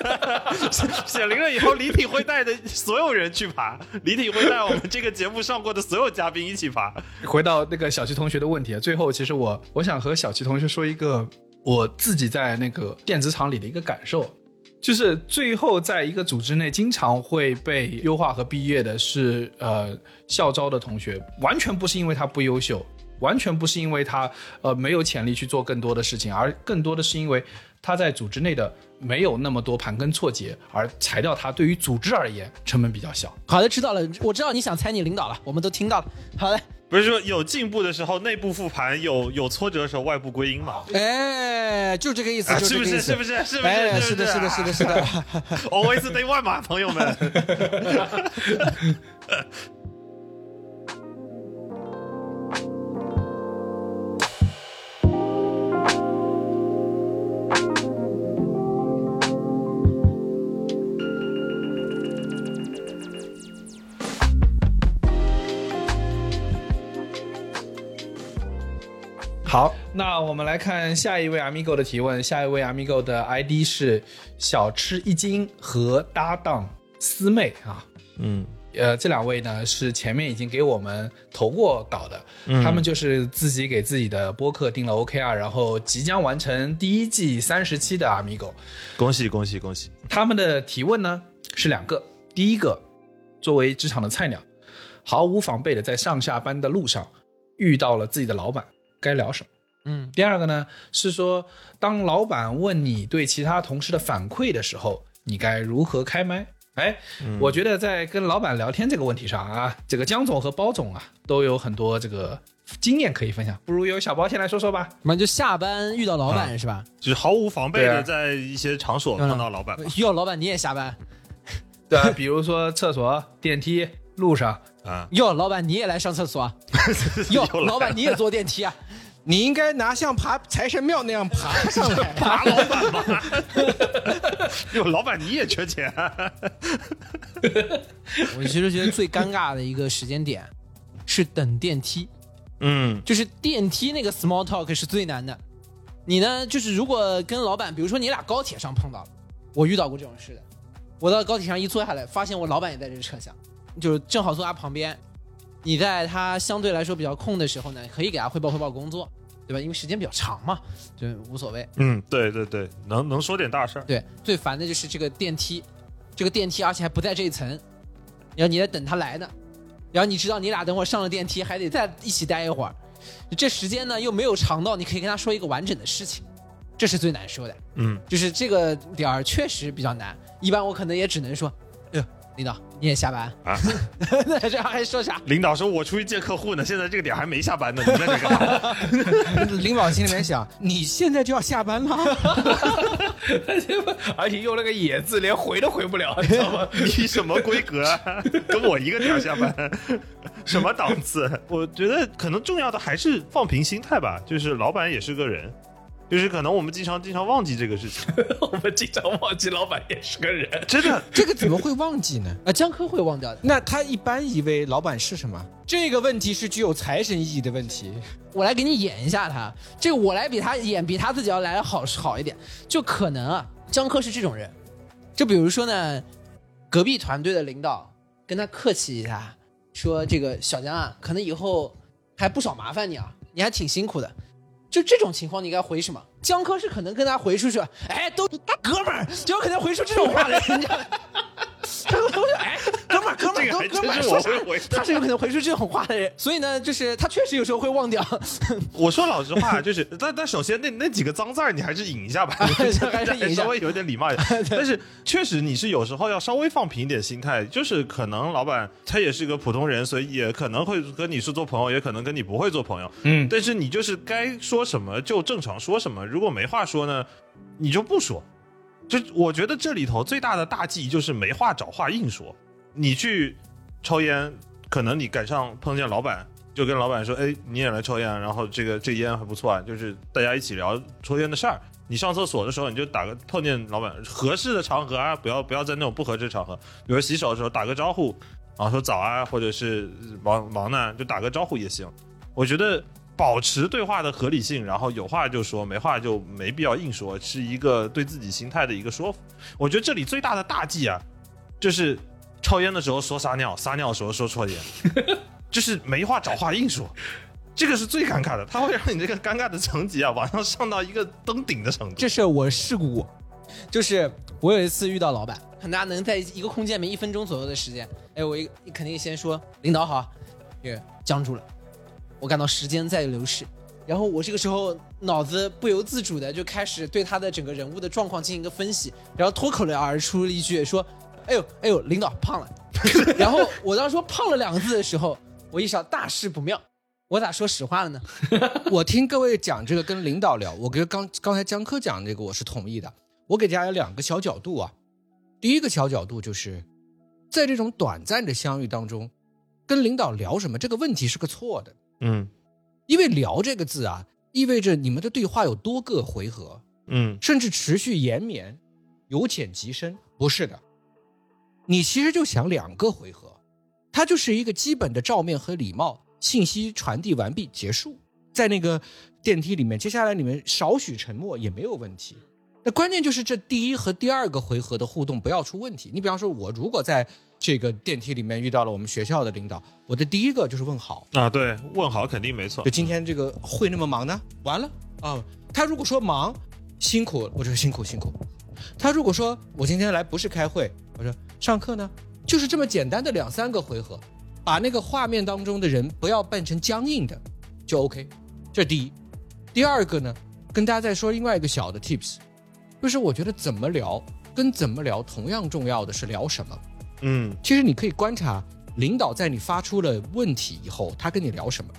显灵了以后，李挺会带着所有人去爬，李挺会带我们这个节目上过的所有嘉宾一起爬。回到那个小齐同学的问题啊，最后其实我我想和小齐同学说一个我自己在那个电子厂里的一个感受，就是最后在一个组织内经常会被优化和毕业的是呃校招的同学，完全不是因为他不优秀，完全不是因为他呃没有潜力去做更多的事情，而更多的是因为他在组织内的没有那么多盘根错节，而裁掉他对于组织而言成本比较小。好的，知道了，我知道你想裁你领导了，我们都听到了。好的，不是说有进步的时候内部复盘，有有挫折的时候外部归因嘛？哎，就这个意思，是不是？是不是？是不哎，是？是的，是的，是的，是的。Always day one 嘛，朋友们。好，那我们来看下一位 Amigo 的提问。下一位 Amigo 的 ID 是小吃一斤和搭档思妹啊。嗯呃，这两位呢是前面已经给我们投过稿的，嗯他们就是自己给自己的播客定了 OKR，然后即将完成第一季三十期的 Amigo。恭喜恭喜恭喜！他们的提问呢是两个，第一个，作为职场的菜鸟，毫无防备的在上下班的路上遇到了自己的老板，该聊什么？嗯，第二个呢是说，当老板问你对其他同事的反馈的时候，你该如何开麦？哎，我觉得在跟老板聊天这个问题上啊，这个江总和包总啊都有很多这个经验可以分享，不如由小包先来说说吧。我们就下班遇到老板、是吧？就是毫无防备的在一些场所碰到老板，遇到老板你也下班，对啊，比如说厕所、电梯、路上，啊，哟，老板你也来上厕所啊？哟，老板你也坐电梯啊？你应该拿像爬财神庙那样爬上来。爬老板吗？哟，老板你也缺钱？我其实觉得最尴尬的一个时间点是等电梯，嗯就是电梯那个 small talk 是最难的。你呢，就是如果跟老板，比如说你俩高铁上碰到了，我遇到过这种事的。我到高铁上一坐下来，发现我老板也在这个车厢，就是正好坐他旁边。你在他相对来说比较空的时候呢，可以给他汇报汇报工作，对吧？因为时间比较长嘛，就无所谓。嗯，对对对，能能说点大事儿。对，最烦的就是这个电梯，这个电梯而且还不在这一层，然后你在等他来呢，然后你知道你俩等会儿上了电梯还得再一起待一会儿，这时间呢又没有长到你可以跟他说一个完整的事情，这是最难说的，嗯，就是这个点儿确实比较难，一般我可能也只能说，哎呦，领导你也下班啊？那这样还说啥？领导说我出去见客户呢，现在这个点还没下班呢，你在这干嘛？领导心里面想：你现在就要下班了？而且用了个“野”字，连回都回不了，你知道吗？你什么规格啊？跟我一个点下班，什么档次？我觉得可能重要的还是放平心态吧，就是老板也是个人，就是可能我们经常经常忘记这个事情，我们经常忘记老板也是个人。真的。这个怎么会忘记呢？啊，江科会忘掉的。那他一般以为老板是什么？这个问题是具有财神意义的问题。我来给你演一下他，这个我来比他演比他自己要来的好好一点，就可能啊，江科是这种人，就比如说呢，隔壁团队的领导跟他客气一下，说这个小江啊，可能以后还不少麻烦你啊，你还挺辛苦的。就这种情况，你该回什么？江科是可能跟他回出去，哎，都哥们儿，就有可能回出这种话来，你知道吗？哥们儿，哥们儿，哥哥们儿？他是有可能回出这种话的人，所以呢，就是他确实有时候会忘掉。我说老实话，就是但但首先那那几个脏字儿你还是引一下吧，还是引一下稍微有点礼貌一点。但是确实你是有时候要稍微放平一点心态，就是可能老板他也是个普通人，所以也可能会跟你是做朋友，也可能跟你不会做朋友。嗯，但是你就是该说什么就正常说什么，如果没话说呢，你就不说。就我觉得这里头最大的大忌就是没话找话硬说。你去抽烟，可能你赶上碰见老板，就跟老板说：“哎，你也来抽烟，然后这个这烟还不错啊。”就是大家一起聊抽烟的事儿。你上厕所的时候，你就打个碰见老板合适的场合啊，不要不要在那种不合适场合，比如洗手的时候打个招呼，啊说早啊，或者是忙忙呢就打个招呼也行。我觉得保持对话的合理性，然后有话就说，没话就没必要硬说，是一个对自己心态的一个说服。我觉得这里最大的大忌啊，就是抽烟的时候说撒尿，撒尿的时候说抽烟，就是没话找话硬说。这个是最尴尬的，它会让你这个尴尬的层级啊，往上上到一个登顶的程度。这事儿我试过，就是我有一次遇到老板，很大家能在一个空间里面一分钟左右的时间，哎，我一肯定先说领导好，这个僵住了，我感到时间在流逝，然后我这个时候脑子不由自主的就开始对他的整个人物的状况进行一个分析，然后脱口而出了一句说，哎呦哎呦，领导胖了，然后我当时说胖了两个字的时候，我意识到大事不妙，我咋说实话了呢？我听各位讲这个跟领导聊，我跟刚刚才江科讲这个我是同意的。我给大家有两个小角度啊。第一个小角度就是，在这种短暂的相遇当中，跟领导聊什么这个问题是个错的，嗯因为“聊”这个字啊，意味着你们的对话有多个回合，嗯甚至持续延绵，由浅及深。不是的，你其实就想两个回合，它就是一个基本的照面和礼貌，信息传递完毕结束。在那个电梯里面，接下来你们少许沉默也没有问题。那关键就是这第一和第二个回合的互动不要出问题。你比方说，我如果在这个电梯里面遇到了我们学校的领导，我的第一个就是问好，啊，对，问好肯定没错就。今天这个会那么忙呢？完了啊！他如果说忙，辛苦，我就说辛苦辛苦。他如果说我今天来不是开会，我说上课呢，就是这么简单的两三个回合，把那个画面当中的人不要扮成僵硬的，就 OK。这是第一。第二个呢，跟大家再说另外一个小的 tips，就是我觉得怎么聊跟怎么聊同样重要的是聊什么。嗯其实你可以观察领导在你发出了问题以后，他跟你聊什么。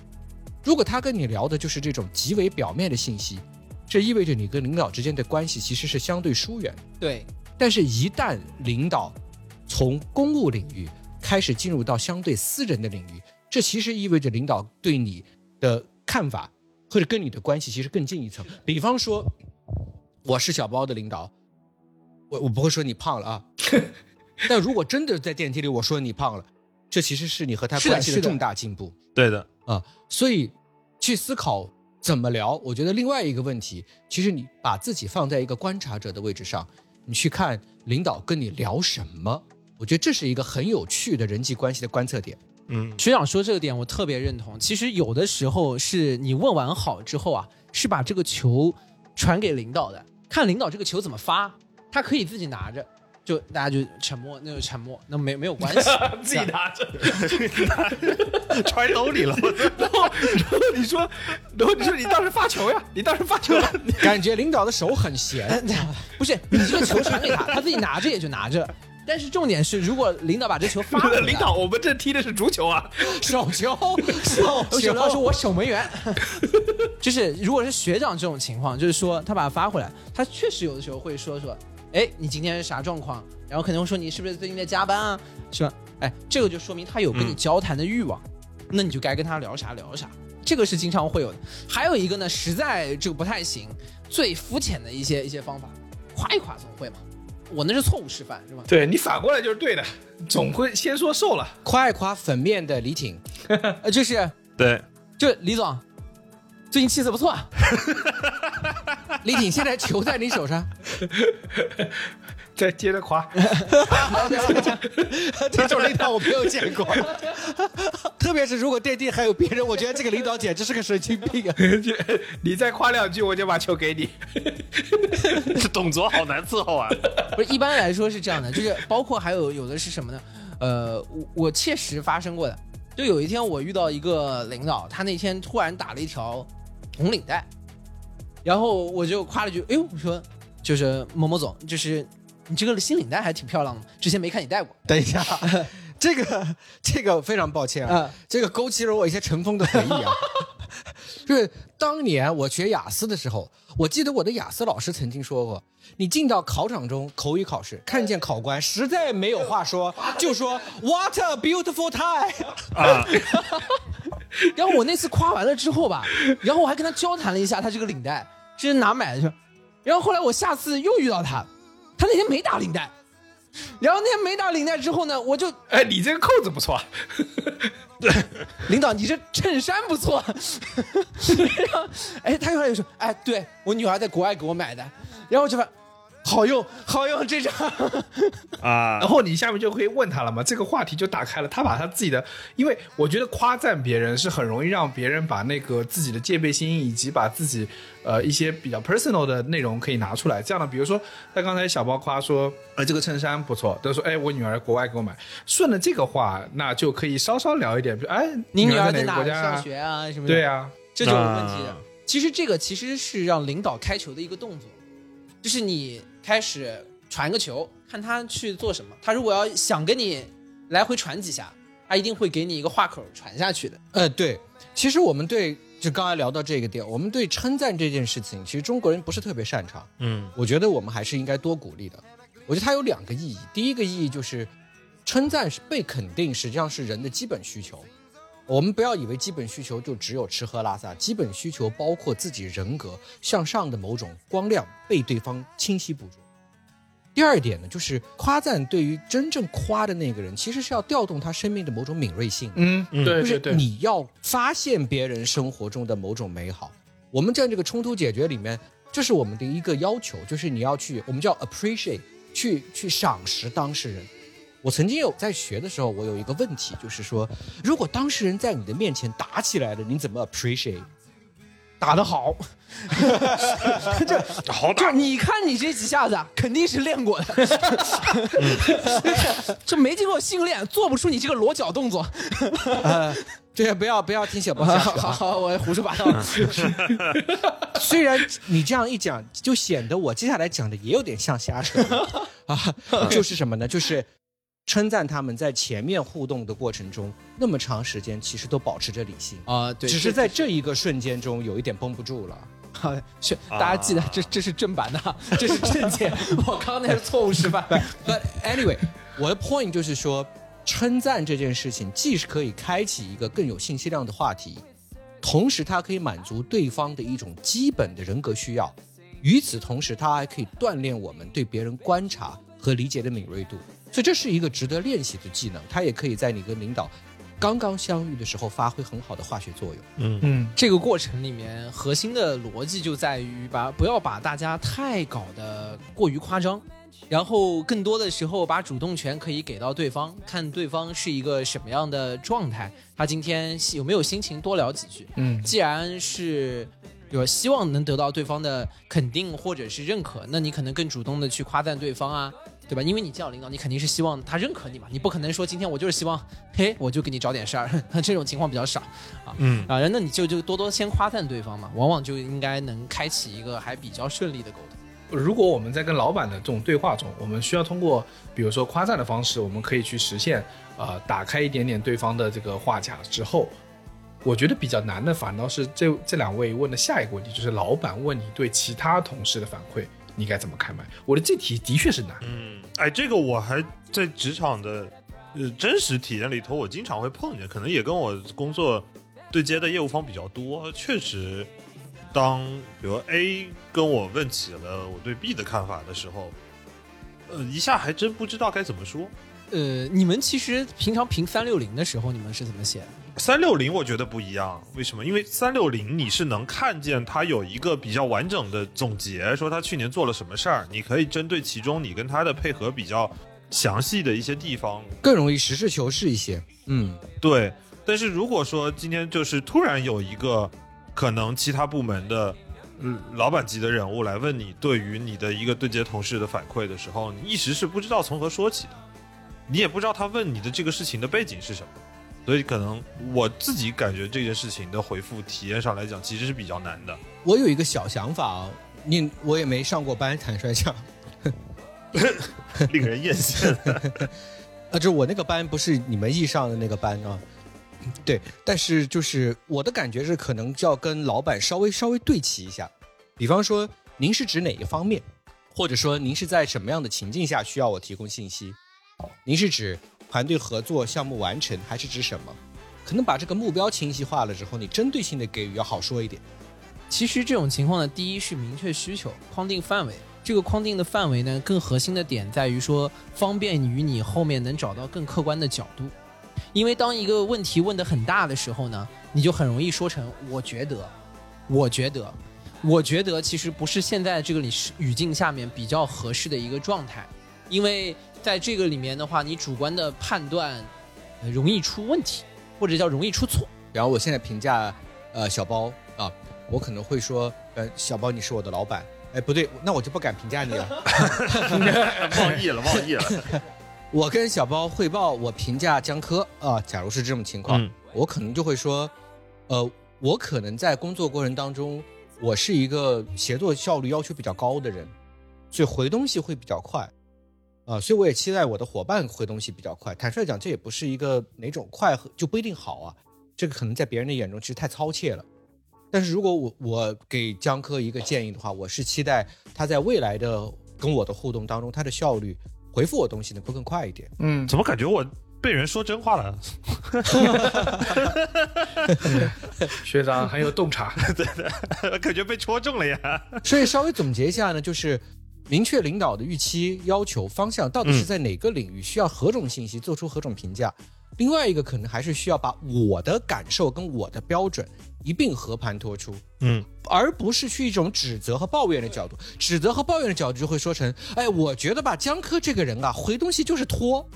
如果他跟你聊的就是这种极为表面的信息，这意味着你跟领导之间的关系其实是相对疏远的。对，但是，一旦领导从公务领域开始进入到相对私人的领域，这其实意味着领导对你的看法或者跟你的关系其实更近一层。比方说，我是小包的领导，我我不会说你胖了啊，但如果真的在电梯里我说你胖了，这其实是你和他关系的重大进步。对的，啊，所以去思考怎么聊。我觉得另外一个问题，其实你把自己放在一个观察者的位置上，你去看领导跟你聊什么，我觉得这是一个很有趣的人际关系的观测点。嗯学长说这个点我特别认同。其实有的时候是你问完好之后啊，是把这个球传给领导的，看领导这个球怎么发，他可以自己拿着，就大家就沉默，那就沉默，那没没有关系，自己拿着。揣兜里了。然后，然后你说，然后你说你当时发球呀，你当时发球了，感觉领导的手很闲，不是你这个球传给他，他自己拿着也就拿着。但是重点是，如果领导把这球发回来，领导，我们这踢的是足球啊。手球，手我想到说我守门员，就是如果是学长这种情况，就是说他把它发回来，他确实有的时候会说说，哎，你今天是啥状况？然后可能会说你是不是最近在加班啊？是吧？哎，这个就说明他有跟你嗯交谈的欲望，那你就该跟他聊啥聊啥，这个是经常会有的。还有一个呢，实在这个不太行，最肤浅的一些一些方法，夸一夸总会嘛。我那是错误示范是吧？对你反过来就是对的，总会先说瘦了。夸一夸粉面的李挺，呃，就是对，就李总，最近气色不错啊。李挺现在球在你手上，再接着夸，这种领导我没有见过，特别是如果电梯还有别人，我觉得这个领导简直是个神经病啊！你再夸两句，我就把球给你。这董卓好难伺候啊。不是，一般来说是这样的，就是包括还有有的是什么呢？呃，我我切实发生过的，就有一天我遇到一个领导，他那天突然打了一条红领带，然后我就夸了句，哎呦，我说就是某某总，就是你这个新领带还挺漂亮的，之前没看你戴过。等一下，这个这个非常抱歉啊，啊这个勾起了我一些尘封的回忆啊。就是当年我学雅思的时候，我记得我的雅思老师曾经说过，你进到考场中口语考试，看见考官实在没有话说，就说 What a beautiful tie 啊。然后我那次夸完了之后吧，然后我还跟他交谈了一下他这个领带这是哪买的，去？然后后来我下次又遇到他，他那天没打领带，然后那天没打领带之后呢，我就哎，你这个扣子不错，对 领导，你这衬衫不错。然后，哎，他后来就说，哎，对我女儿在国外给我买的，然后我就发，好用，好用，这张。啊然，后你下面就可以问他了嘛，这个话题就打开了。他把他自己的，因为我觉得夸赞别人是很容易让别人把那个自己的戒备心以及把自己呃一些比较 personal 的内容可以拿出来。这样的，比如说他刚才小包夸说，呃，这个衬衫不错，他说，哎，我女儿国外给我买，顺着这个话，那就可以稍稍聊一点，比如，哎，你女儿在在哪个国家啊上？学啊？什么的？对啊，这就有问题的。啊其实这个其实是让领导开球的一个动作，就是你开始传个球，看他去做什么。他如果要想跟你来回传几下，他一定会给你一个话口传下去的。呃，对，其实我们对就刚才聊到这个点，我们对称赞这件事情，其实中国人不是特别擅长。嗯我觉得我们还是应该多鼓励的。我觉得它有两个意义，第一个意义就是称赞是被肯定，实际上是人的基本需求。我们不要以为基本需求就只有吃喝拉撒，基本需求包括自己人格向上的某种光亮被对方清晰捕捉。第二点呢，就是夸赞对于真正夸的那个人，其实是要调动他生命的某种敏锐性。嗯，嗯对就是对对，你要发现别人生活中的某种美好。我我们在这个冲突解决里面，这是我们的一个要求，就是你要去，我们叫 appreciate，去去赏识当事人。我曾经有在学的时候，我有一个问题，就是说，如果当事人在你的面前打起来了，你怎么 appreciate？打得好，这 好就你看你这几下子啊，肯定是练过的，这没经过训练，做不出你这个裸脚动作。呃，对，不要不要听小包下去啊。好好，我胡说八道。虽然你这样一讲，就显得我接下来讲的也有点像瞎扯啊，就是什么呢？就是称赞他们在前面互动的过程中，那么长时间其实都保持着理性，啊，对，只是在这一个瞬间中有一点绷不住了。好，是大家记得这这是正版的，这是正解，我刚刚那是错误示范。But anyway，我的 point 就是说，称赞这件事情既是可以开启一个更有信息量的话题，同时它可以满足对方的一种基本的人格需要。与此同时，它还可以锻炼我们对别人观察和理解的敏锐度。所以这是一个值得练习的技能，它也可以在你跟领导刚刚相遇的时候发挥很好的化学作用。嗯嗯，这个过程里面，核心的逻辑就在于把不要把大家太搞得过于夸张，然后更多的时候把主动权可以给到对方，看对方是一个什么样的状态，他今天有没有心情多聊几句。嗯，既然是有希望能得到对方的肯定或者是认可，那你可能更主动的去夸赞对方啊，对吧？因为你见到领导，你肯定是希望他认可你嘛，你不可能说今天我就是希望，嘿，我就给你找点事儿，那 这种情况比较少啊。嗯啊，那你就就多多先夸赞对方嘛，往往就应该能开启一个还比较顺利的沟通。如果我们在跟老板的这种对话中，我们需要通过比如说夸赞的方式，我们可以去实现呃打开一点点对方的这个话匣之后，我觉得比较难的反倒是这这两位问的下一个问题，就是老板问你对其他同事的反馈，你该怎么开麦？我的这题的确是难。嗯，哎，这个我还在职场的呃真实体验里头，我经常会碰见，可能也跟我工作对接的业务方比较多，确实，当比如 A 跟我问起了我对 B 的看法的时候，呃，一下还真不知道该怎么说。呃，你们其实平常评三六零的时候，你们是怎么写的？三六零我觉得不一样，为什么？因为三六零你是能看见他有一个比较完整的总结，说他去年做了什么事儿，你可以针对其中你跟他的配合比较详细的一些地方更容易实事求是一些。嗯，对，但是如果说今天就是突然有一个可能其他部门的嗯老板级的人物来问你对于你的一个对接同事的反馈的时候，你一时是不知道从何说起的，你也不知道他问你的这个事情的背景是什么，所以可能我自己感觉这件事情的回复体验上来讲，其实是比较难的。我有一个小想法啊，你我也没上过班，坦率讲，令人艳羡。啊，就我那个班不是你们意义上的那个班啊，对，但是就是我的感觉是，可能就要跟老板稍微稍微对齐一下，比方说您是指哪一方面，或者说您是在什么样的情境下需要我提供信息？您是指团队合作、项目完成，还是指什么？可能把这个目标清晰化了之后，你针对性的给予要好说一点。其实这种情况呢，第一是明确需求，框定范围。这个框定的范围呢，更核心的点在于说，方便于你后面能找到更客观的角度。因为当一个问题问得很大的时候呢，你就很容易说成“我觉得”，“我觉得”，“我觉得”其实不是现在这个里语境下面比较合适的一个状态，因为在这个里面的话，你主观的判断呃容易出问题，或者叫容易出错。然后我现在评价呃小包啊，我可能会说，呃，小包你是我的老板。哎，不对，那我就不敢评价你了。忘忆了，忘忆了。我跟小包汇报我评价江科啊，假如是这种情况，嗯我可能就会说，呃，我可能在工作过程当中，我是一个协作效率要求比较高的人，所以回东西会比较快，啊、所以我也期待我的伙伴回东西比较快。坦率讲，这也不是一个哪种快和就不一定好啊，这个可能在别人的眼中其实太操切了。但是如果我我给江科一个建议的话，我是期待他在未来的跟我的互动当中，他的效率回复我东西能够更快一点。嗯，怎么感觉我被人说真话了？学长很有洞察。对的 感觉被戳中了呀。所以稍微总结一下呢，就是明确领导的预期、要求、方向，到底是在哪个领域需要何种信息，做出何种评价。另外一个可能还是需要把我的感受跟我的标准一并和盘托出，嗯，而不是去一种指责和抱怨的角度。指责和抱怨的角度就会说成，哎，我觉得吧，江科这个人啊，回东西就是拖，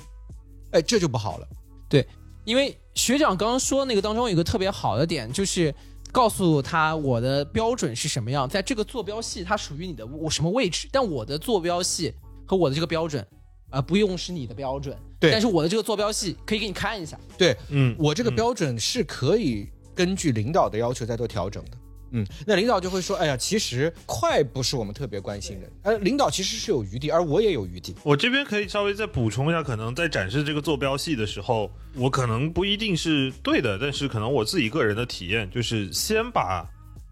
哎，这就不好了。对因为学长刚刚说那个当中有一个特别好的点，就是告诉他我的标准是什么样，在这个坐标系它属于你的我什么位置，但我的坐标系和我的这个标准，啊、不用是你的标准，对。但是我的这个坐标系可以给你看一下，对嗯，我这个嗯标准是可以根据领导的要求再做调整的。嗯，那领导就会说，哎呀，其实快不是我们特别关心的，呃，领导其实是有余地，而我也有余地。我这边可以稍微再补充一下，可能在展示这个坐标系的时候，我可能不一定是对的，但是可能我自己个人的体验就是先把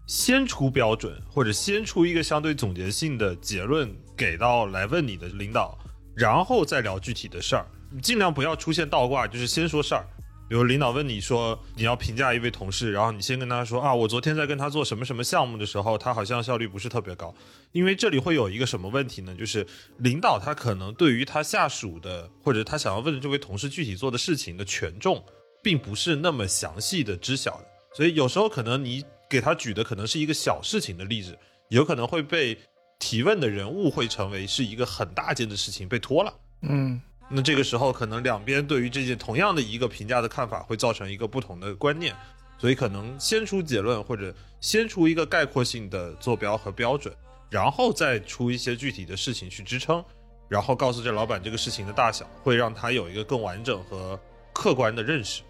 先出标准或者先出一个相对总结性的结论给到来问你的领导，然后再聊具体的事儿，尽量不要出现倒挂，就是先说事儿。比如领导问你说你要评价一位同事，然后你先跟他说啊，我昨天在跟他做什么什么项目的时候，他好像效率不是特别高。因为这里会有一个什么问题呢？就是领导他可能对于他下属的或者他想要问的这位同事具体做的事情的权重，并不是那么详细的知晓的，所以有时候可能你给他举的可能是一个小事情的例子，有可能会被提问的人误会成为是一个很大件的事情被拖了。嗯，那这个时候，可能两边对于这件同样的一个评价的看法会造成一个不同的观念，所以可能先出结论或者先出一个概括性的坐标和标准，然后再出一些具体的事情去支撑，然后告诉这老板这个事情的大小，会让他有一个更完整和客观的认识。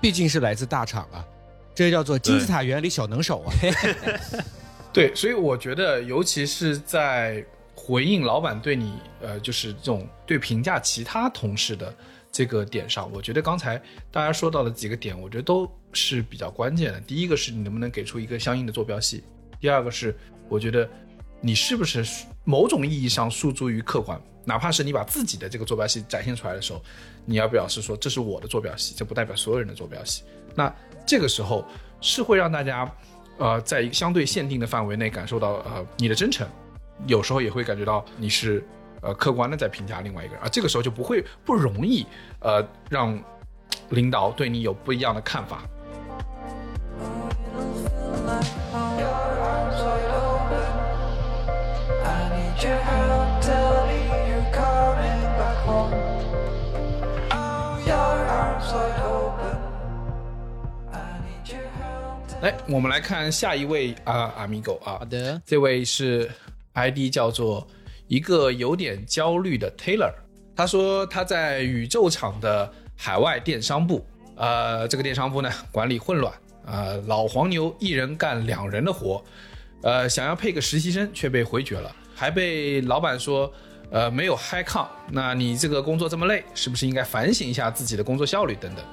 毕竟是来自大厂啊，这叫做金字塔原理小能手啊。对，所以我觉得，尤其是在回应老板对你，呃，就是这种对评价其他同事的这个点上，我觉得刚才大家说到的几个点，我觉得都是比较关键的。第一个是你能不能给出一个相应的坐标系，第二个是我觉得你是不是某种意义上诉诸于客观，哪怕是你把自己的这个坐标系展现出来的时候，你要表示说这是我的坐标系，这不代表所有人的坐标系。那这个时候是会让大家，呃，在一个相对限定的范围内感受到呃你的真诚，有时候也会感觉到你是呃客观的在评价另外一个人，而这个时候就不会不容易呃让领导对你有不一样的看法。I need your help, tell me you're coming back home. Oh, your arms wide open. I need your help. 来，我们来看下一位啊，阿米狗啊好，的，这位是 ID 叫做一个有点焦虑的 Taylor，他说他在宇宙厂的海外电商部，呃，这个电商部呢管理混乱，呃，老黄牛一人干两人的活，呃，想要配个实习生却被回绝了，还被老板说。呃，没有 high 抗那你这个工作这么累，是不是应该反省一下自己的工作效率等等？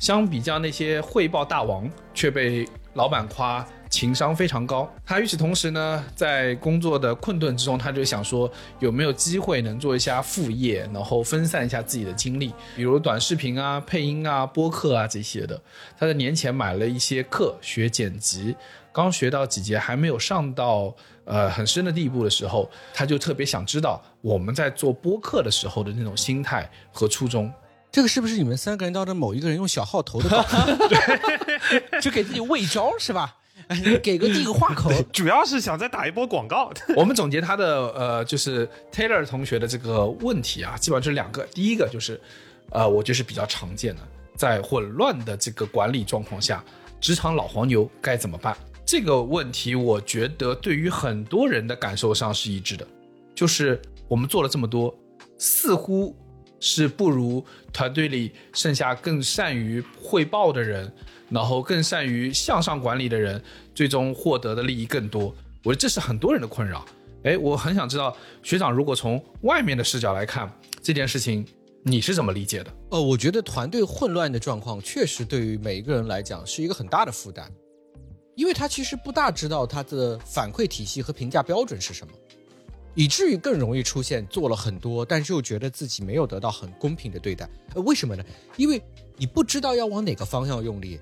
相比较那些汇报大王，却被老板夸情商非常高。他与此同时呢，在工作的困顿之中，他就想说有没有机会能做一下副业，然后分散一下自己的精力，比如短视频啊、配音啊、播客啊这些的。他在年前买了一些课学剪辑，刚学到几节，还没有上到呃很深的地步的时候，他就特别想知道我们在做播客的时候的那种心态和初衷。这个是不是你们三个人当中某一个人用小号投的稿？就给自己喂招是吧？给个递个话 口，主要是想再打一波广告。我们总结他的呃，就是 Taylor 同学的这个问题啊，基本上是两个。第一个就是，呃，我觉得是比较常见的，在混乱的这个管理状况下，职场老黄牛该怎么办？这个问题，我觉得对于很多人的感受上是一致的，就是我们做了这么多，似乎是不如团队里剩下更善于汇报的人，然后更善于向上管理的人，最终获得的利益更多。我觉得这是很多人的困扰。哎，我很想知道学长，如果从外面的视角来看这件事情，你是怎么理解的？呃，我觉得团队混乱的状况确实对于每一个人来讲是一个很大的负担，因为他其实不大知道他的反馈体系和评价标准是什么，以至于更容易出现做了很多，但是又觉得自己没有得到很公平的对待。呃，为什么呢？因为你不知道要往哪个方向用力，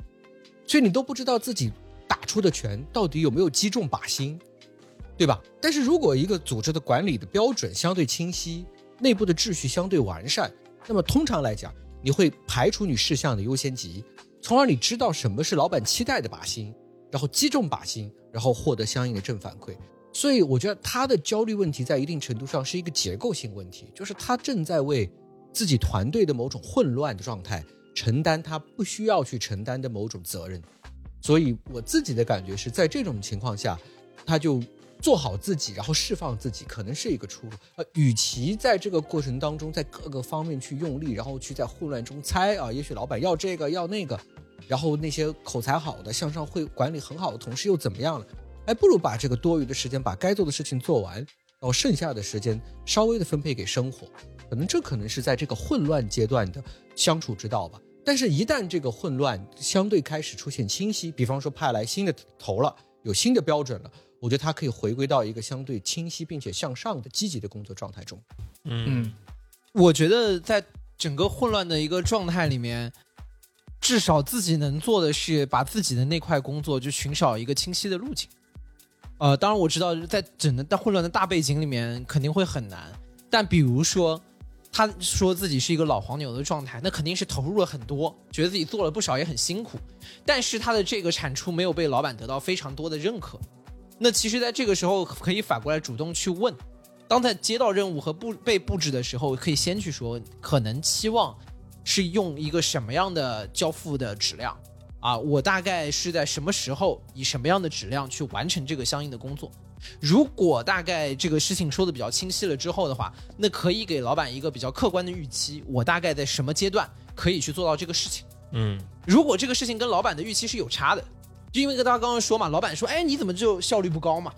所以你都不知道自己打出的拳到底有没有击中靶心，对吧？但是如果一个组织的管理的标准相对清晰，内部的秩序相对完善，那么通常来讲，你会排除你事项的优先级，从而你知道什么是老板期待的靶心，然后击中靶心，然后获得相应的正反馈。所以我觉得他的焦虑问题在一定程度上是一个结构性问题，就是他正在为自己团队的某种混乱的状态承担他不需要去承担的某种责任。所以我自己的感觉是在这种情况下，他就做好自己，然后释放自己，可能是一个出路。呃，与其在这个过程当中在各个方面去用力，然后去在混乱中猜啊，也许老板要这个要那个，然后那些口才好的、向上会管理很好的同事又怎么样了？哎，不如把这个多余的时间把该做的事情做完，然后剩下的时间稍微的分配给生活。可能这可能是在这个混乱阶段的相处之道吧。但是，一旦这个混乱相对开始出现清晰，比方说派来新的头了，有新的标准了，我觉得他可以回归到一个相对清晰并且向上的积极的工作状态中。嗯我觉得在整个混乱的一个状态里面，至少自己能做的是把自己的那块工作就寻找一个清晰的路径。呃，当然我知道在整个大混乱的大背景里面肯定会很难，但比如说他说自己是一个老黄牛的状态，那肯定是投入了很多，觉得自己做了不少，也很辛苦，但是他的这个产出没有被老板得到非常多的认可。那其实，在这个时候可以反过来主动去问，当在接到任务和布被布置的时候，可以先去说，可能期望是用一个什么样的交付的质量啊？我大概是在什么时候以什么样的质量去完成这个相应的工作？如果大概这个事情说的比较清晰了之后的话，那可以给老板一个比较客观的预期，我大概在什么阶段可以去做到这个事情。嗯如果这个事情跟老板的预期是有差的，就因为跟大家刚刚说嘛，老板说，哎，你怎么就效率不高嘛？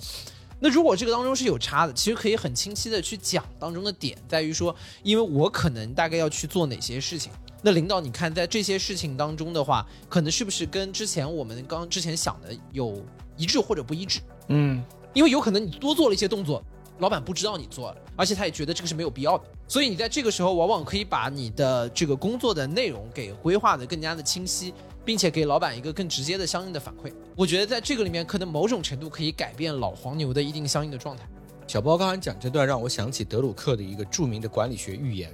那如果这个当中是有差的，其实可以很清晰的去讲当中的点，在于说，因为我可能大概要去做哪些事情。那领导，你看在这些事情当中的话，可能是不是跟之前我们刚之前想的有一致或者不一致？嗯因为有可能你多做了一些动作，老板不知道你做了，而且他也觉得这个是没有必要的。所以你在这个时候，往往可以把你的这个工作的内容给规划的更加的清晰，并且给老板一个更直接的相应的反馈。我觉得在这个里面，可能某种程度可以改变老黄牛的一定相应的状态。小包刚刚讲这段，让我想起德鲁克的一个著名的管理学预言。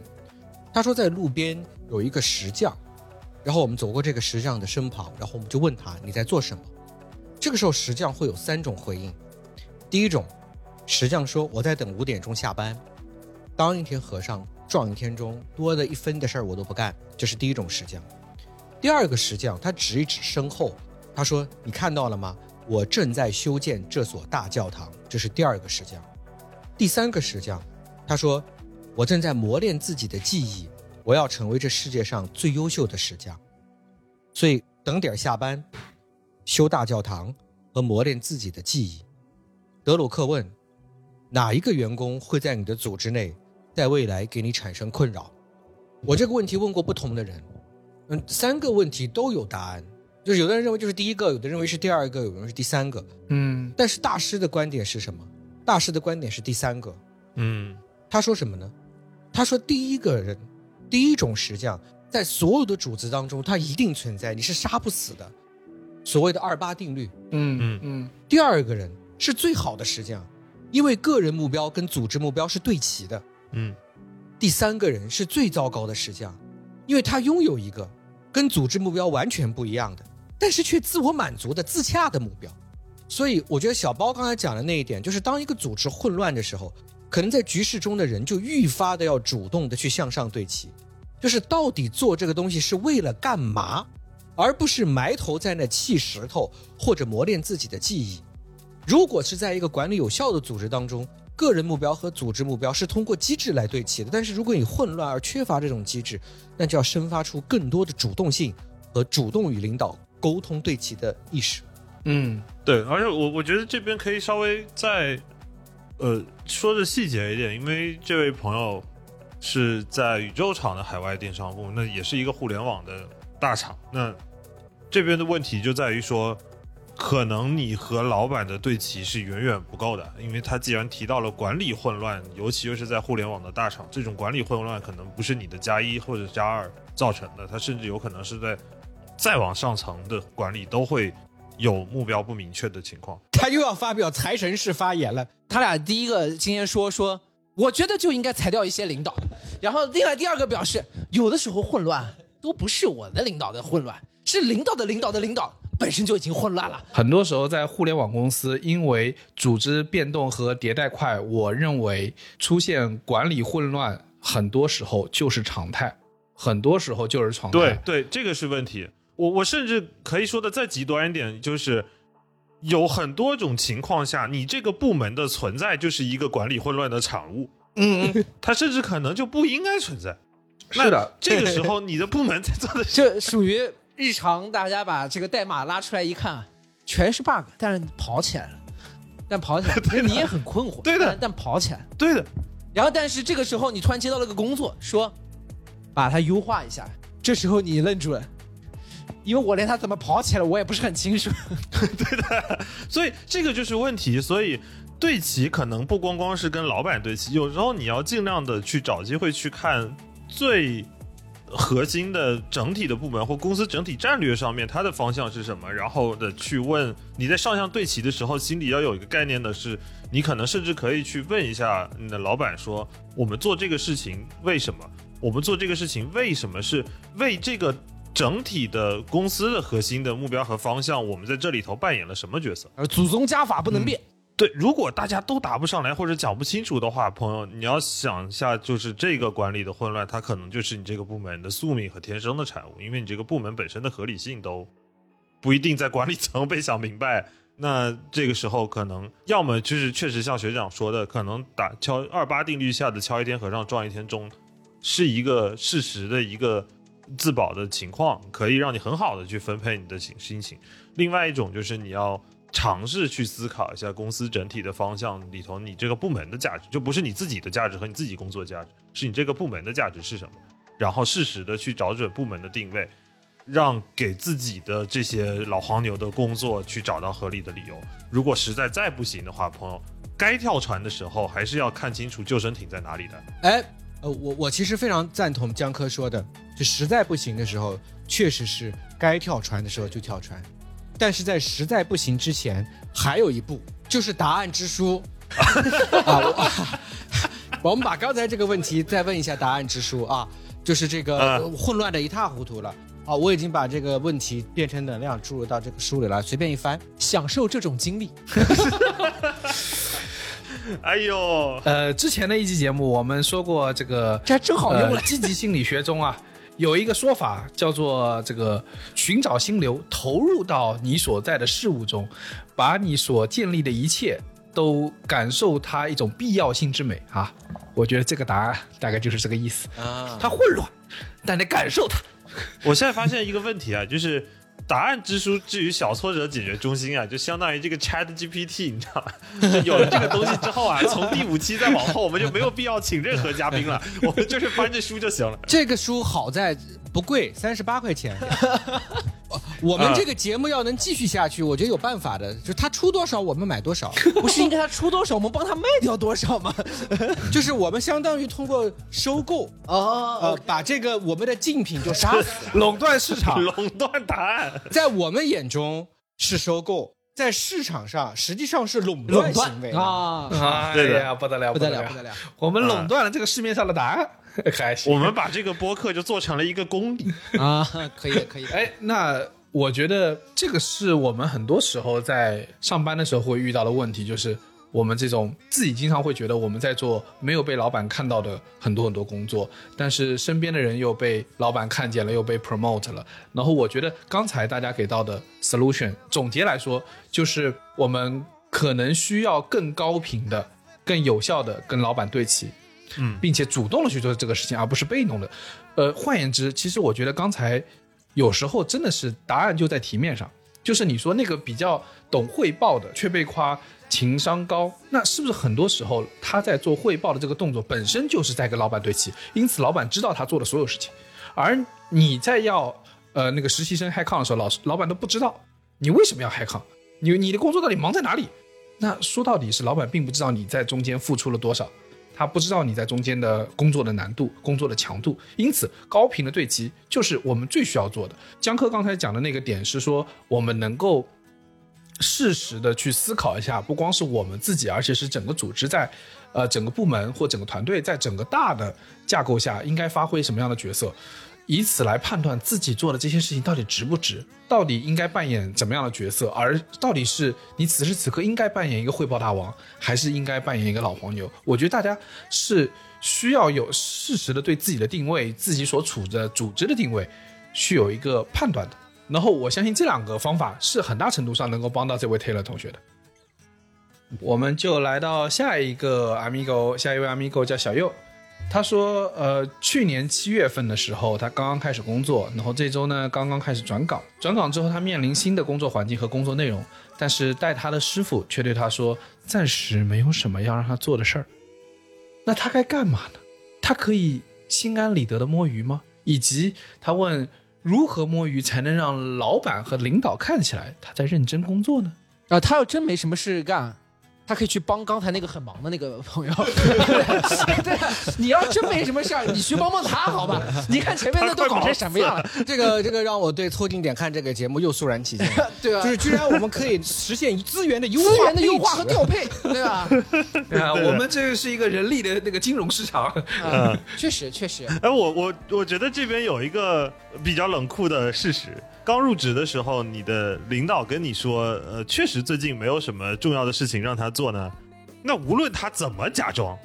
他说，在路边有一个石匠，然后我们走过这个石匠的身旁，然后我们就问他你在做什么。这个时候，石匠会有三种回应。第一种，石匠说我在等五点钟下班。当一天和尚撞一天钟，多的一分的事儿我都不干，这是第一种石匠。第二个石匠，他指一指身后，他说：“你看到了吗？我正在修建这所大教堂。”这是第二个石匠。第三个石匠，他说：“我正在磨练自己的技艺，我要成为这世界上最优秀的石匠。”所以等点儿下班，修大教堂和磨练自己的技艺。德鲁克问：“哪一个员工会在你的组织内，在未来给你产生困扰？”我这个问题问过不同的人，嗯，三个问题都有答案。就是有的人认为就是第一个，有的认为是第二个，有的人是第三个。嗯但是大师的观点是什么？大师的观点是第三个。嗯他说什么呢？他说第一个人，第一种石匠，在所有的主子当中，他一定存在，你是杀不死的。所谓的二八定律。嗯嗯第二个人是最好的石匠，因为个人目标跟组织目标是对齐的。嗯第三个人是最糟糕的石匠，因为他拥有一个跟组织目标完全不一样的，但是却自我满足的自洽的目标。所以，我觉得小包刚才讲的那一点，就是当一个组织混乱的时候，可能在局势中的人就愈发的要主动的去向上对齐，就是到底做这个东西是为了干嘛，而不是埋头在那砌石头或者磨练自己的技艺。如果是在一个管理有效的组织当中，个人目标和组织目标是通过机制来对齐的。但是如果你混乱而缺乏这种机制，那就要生发出更多的主动性和主动与领导沟通对齐的意识。嗯对，而且我我觉得这边可以稍微再呃说的细节一点，因为这位朋友是在宇宙厂的海外电商部，那也是一个互联网的大厂。那这边的问题就在于说，可能你和老板的对齐是远远不够的，因为他既然提到了管理混乱，尤其又是在互联网的大厂，这种管理混乱可能不是你的加一或者加二造成的，它甚至有可能是在再往上层的管理都会有目标不明确的情况。他又要发表财神式发言了。他俩第一个今天说说，我觉得就应该裁掉一些领导，然后另外第二个表示，有的时候混乱都不是我的领导的混乱，是领导的领导的领导本身就已经混乱了。很多时候在互联网公司，因为组织变动和迭代快，我认为出现管理混乱，很多时候就是常态，很多时候就是常态。对对，这个是问题。我我甚至可以说的再极端一点，就是有很多种情况下，你这个部门的存在就是一个管理混乱的产物。嗯嗯，它甚至可能就不应该存在。是的，这个时候你的部门在做的 是这属于日常，大家把这个代码拉出来一看，全是 bug，但是跑起来了，但跑起来，对你也很困惑，对的但但跑起来了。对的，然后，但是这个时候你突然接到了个工作，说把它优化一下，这时候你愣住了，因为我连他怎么跑起来我也不是很清楚。对的所以这个就是问题。所以对齐可能不光光是跟老板对齐，有时候你要尽量的去找机会去看最核心的整体的部门或公司整体战略上面它的方向是什么，然后的去问你在上下对齐的时候，心里要有一个概念的是，你可能甚至可以去问一下你的老板说，我们做这个事情为什么？我们做这个事情为什么是为这个整体的公司的核心的目标和方向，我们在这里头扮演了什么角色？而祖宗家法不能变，对，如果大家都答不上来或者讲不清楚的话，朋友，你要想一下，就是这个管理的混乱，它可能就是你这个部门的宿命和天生的产物，因为你这个部门本身的合理性都不一定在管理层被想明白。那这个时候可能要么就是确实像学长说的，可能打敲二八定律下的敲一天和尚撞一天钟，是一个事实的一个自保的情况，可以让你很好的去分配你的心心情。另外一种就是你要尝试去思考一下公司整体的方向里头，你这个部门的价值，就不是你自己的价值和你自己工作价值，是你这个部门的价值是什么，然后适时的去找准部门的定位，让给自己的这些老黄牛的工作去找到合理的理由。如果实在再不行的话，朋友，该跳船的时候还是要看清楚救生艇在哪里的。哎，呃，我我其实非常赞同江科说的，就实在不行的时候，确实是该跳船的时候就跳船，但是在实在不行之前，还有一步，就是答案之书。啊，我 我们把刚才这个问题再问一下答案之书啊，就是这个、混乱的一塌糊涂了。啊，我已经把这个问题变成能量注入到这个书里了，随便一翻。享受这种经历。哎呦，呃，之前的一期节目我们说过，这个这还真好用了呃积极心理学中啊，有一个说法叫做这个寻找心流，投入到你所在的事物中，把你所建立的一切都感受它一种必要性之美啊。我觉得这个答案大概就是这个意思。啊，它混乱，但得感受它。我现在发现一个问题啊，就是答案之书至于小挫折解决中心啊，就相当于这个 Chat GPT，你知道吗？有了这个东西之后啊，从第五期再往后，我们就没有必要请任何嘉宾了，我们就是翻着书就行了。这个书好在不贵，三十八块钱。我们这个节目要能继续下去，我觉得有办法的，就是他出多少我们买多少，不是应该他出多少，我们帮他卖掉多少吗？就是我们相当于通过收购，哦，呃，把这个我们的竞品就杀死。垄断市场，垄断答案，在我们眼中是收购，在市场上实际上是垄断行为。啊，哎对呀，不得了，不得，了不得了！我们垄断了这个市面上的答案，还行。我们把这个播客就做成了一个公理。啊，可以，可以。哎，那我觉得这个是我们很多时候在上班的时候会遇到的问题，就是我们这种自己经常会觉得我们在做没有被老板看到的很多很多工作，但是身边的人又被老板看见了，又被 promote 了。然后我觉得刚才大家给到的 solution 总结来说，就是我们可能需要更高频的、更有效的跟老板对齐。嗯并且主动的去做这个事情，而不是被动的。呃，换言之，其实我觉得刚才有时候真的是答案就在题面上，就是你说那个比较懂汇报的却被夸情商高，那是不是很多时候他在做汇报的这个动作本身就是在跟老板对齐，因此老板知道他做的所有事情，而你在要呃那个实习生 hi 抗的时候，老师老板都不知道你为什么要 hi 抗你你的工作到底忙在哪里？那说到底是老板并不知道你在中间付出了多少，他不知道你在中间的工作的难度、工作的强度，因此高频的对齐就是我们最需要做的。江科刚才讲的那个点是说，我们能够适时的去思考一下，不光是我们自己，而且是整个组织在，呃，整个部门或整个团队在整个大的架构下应该发挥什么样的角色，以此来判断自己做的这些事情到底值不值，到底应该扮演怎么样的角色，而到底是你此时此刻应该扮演一个汇报大王，还是应该扮演一个老黄牛？我觉得大家是需要有适时的对自己的定位、自己所处的组织的定位，去有一个判断的。然后我相信这两个方法是很大程度上能够帮到这位 Taylor 同学的。我们就来到下一个 Amigo，下一位 Amigo 叫小右，他说，呃，去年七月份的时候，他刚刚开始工作，然后这周呢刚刚开始转岗，转岗之后他面临新的工作环境和工作内容，但是带他的师傅却对他说，暂时没有什么要让他做的事儿。那他该干嘛呢？他可以心安理得的摸鱼吗？以及他问，如何摸鱼才能让老板和领导看起来他在认真工作呢？啊，他要真没什么事干，他可以去帮刚才那个很忙的那个朋友。对啊，你要真没什么事儿，你去帮帮他好吧？你看前面那都搞成什么样了？这个这个让我对凑近点看这个节目又肃然起敬，对啊，就是居然我们可以实现资源的优化资化、源的优化和调配，对吧？啊，我们这个是一个人力的那个金融市场。嗯，确实确实，哎，我我我觉得这边有一个比较冷酷的事实。刚入职的时候，你的领导跟你说，呃，确实最近没有什么重要的事情让他做呢。那无论他怎么假装，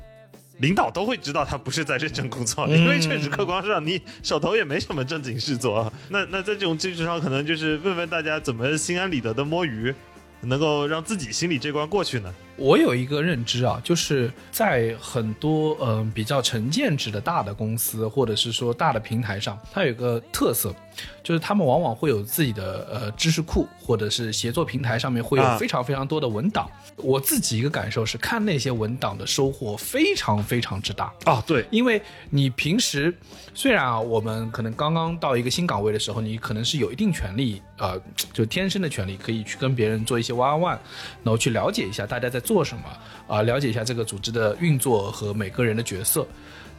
领导都会知道他不是在认真工作，因为确实客观上你手头也没什么正经事做。那那在这种基础上，可能就是问问大家怎么心安理得的摸鱼，能够让自己心里这关过去呢？我有一个认知啊，就是在很多嗯、呃比较成建制的大的公司，或者是说大的平台上，它有一个特色，就是他们往往会有自己的呃知识库，或者是协作平台上面会有啊非常非常多的文档。我自己一个感受是，看那些文档的收获非常非常之大。啊，对，因为你平时虽然啊，我们可能刚刚到一个新岗位的时候，你可能是有一定权利，呃，就天生的权利，可以去跟别人做一些 one on one，然后去了解一下大家在做做什么，啊、了解一下这个组织的运作和每个人的角色。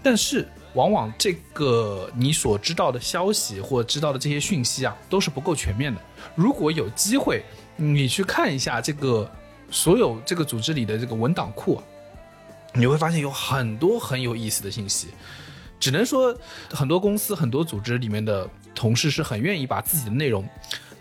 但是，往往这个你所知道的消息或知道的这些讯息啊，都是不够全面的。如果有机会，你去看一下这个所有这个组织里的这个文档库，你会发现有很多很有意思的信息。只能说，很多公司、很多组织里面的同事是很愿意把自己的内容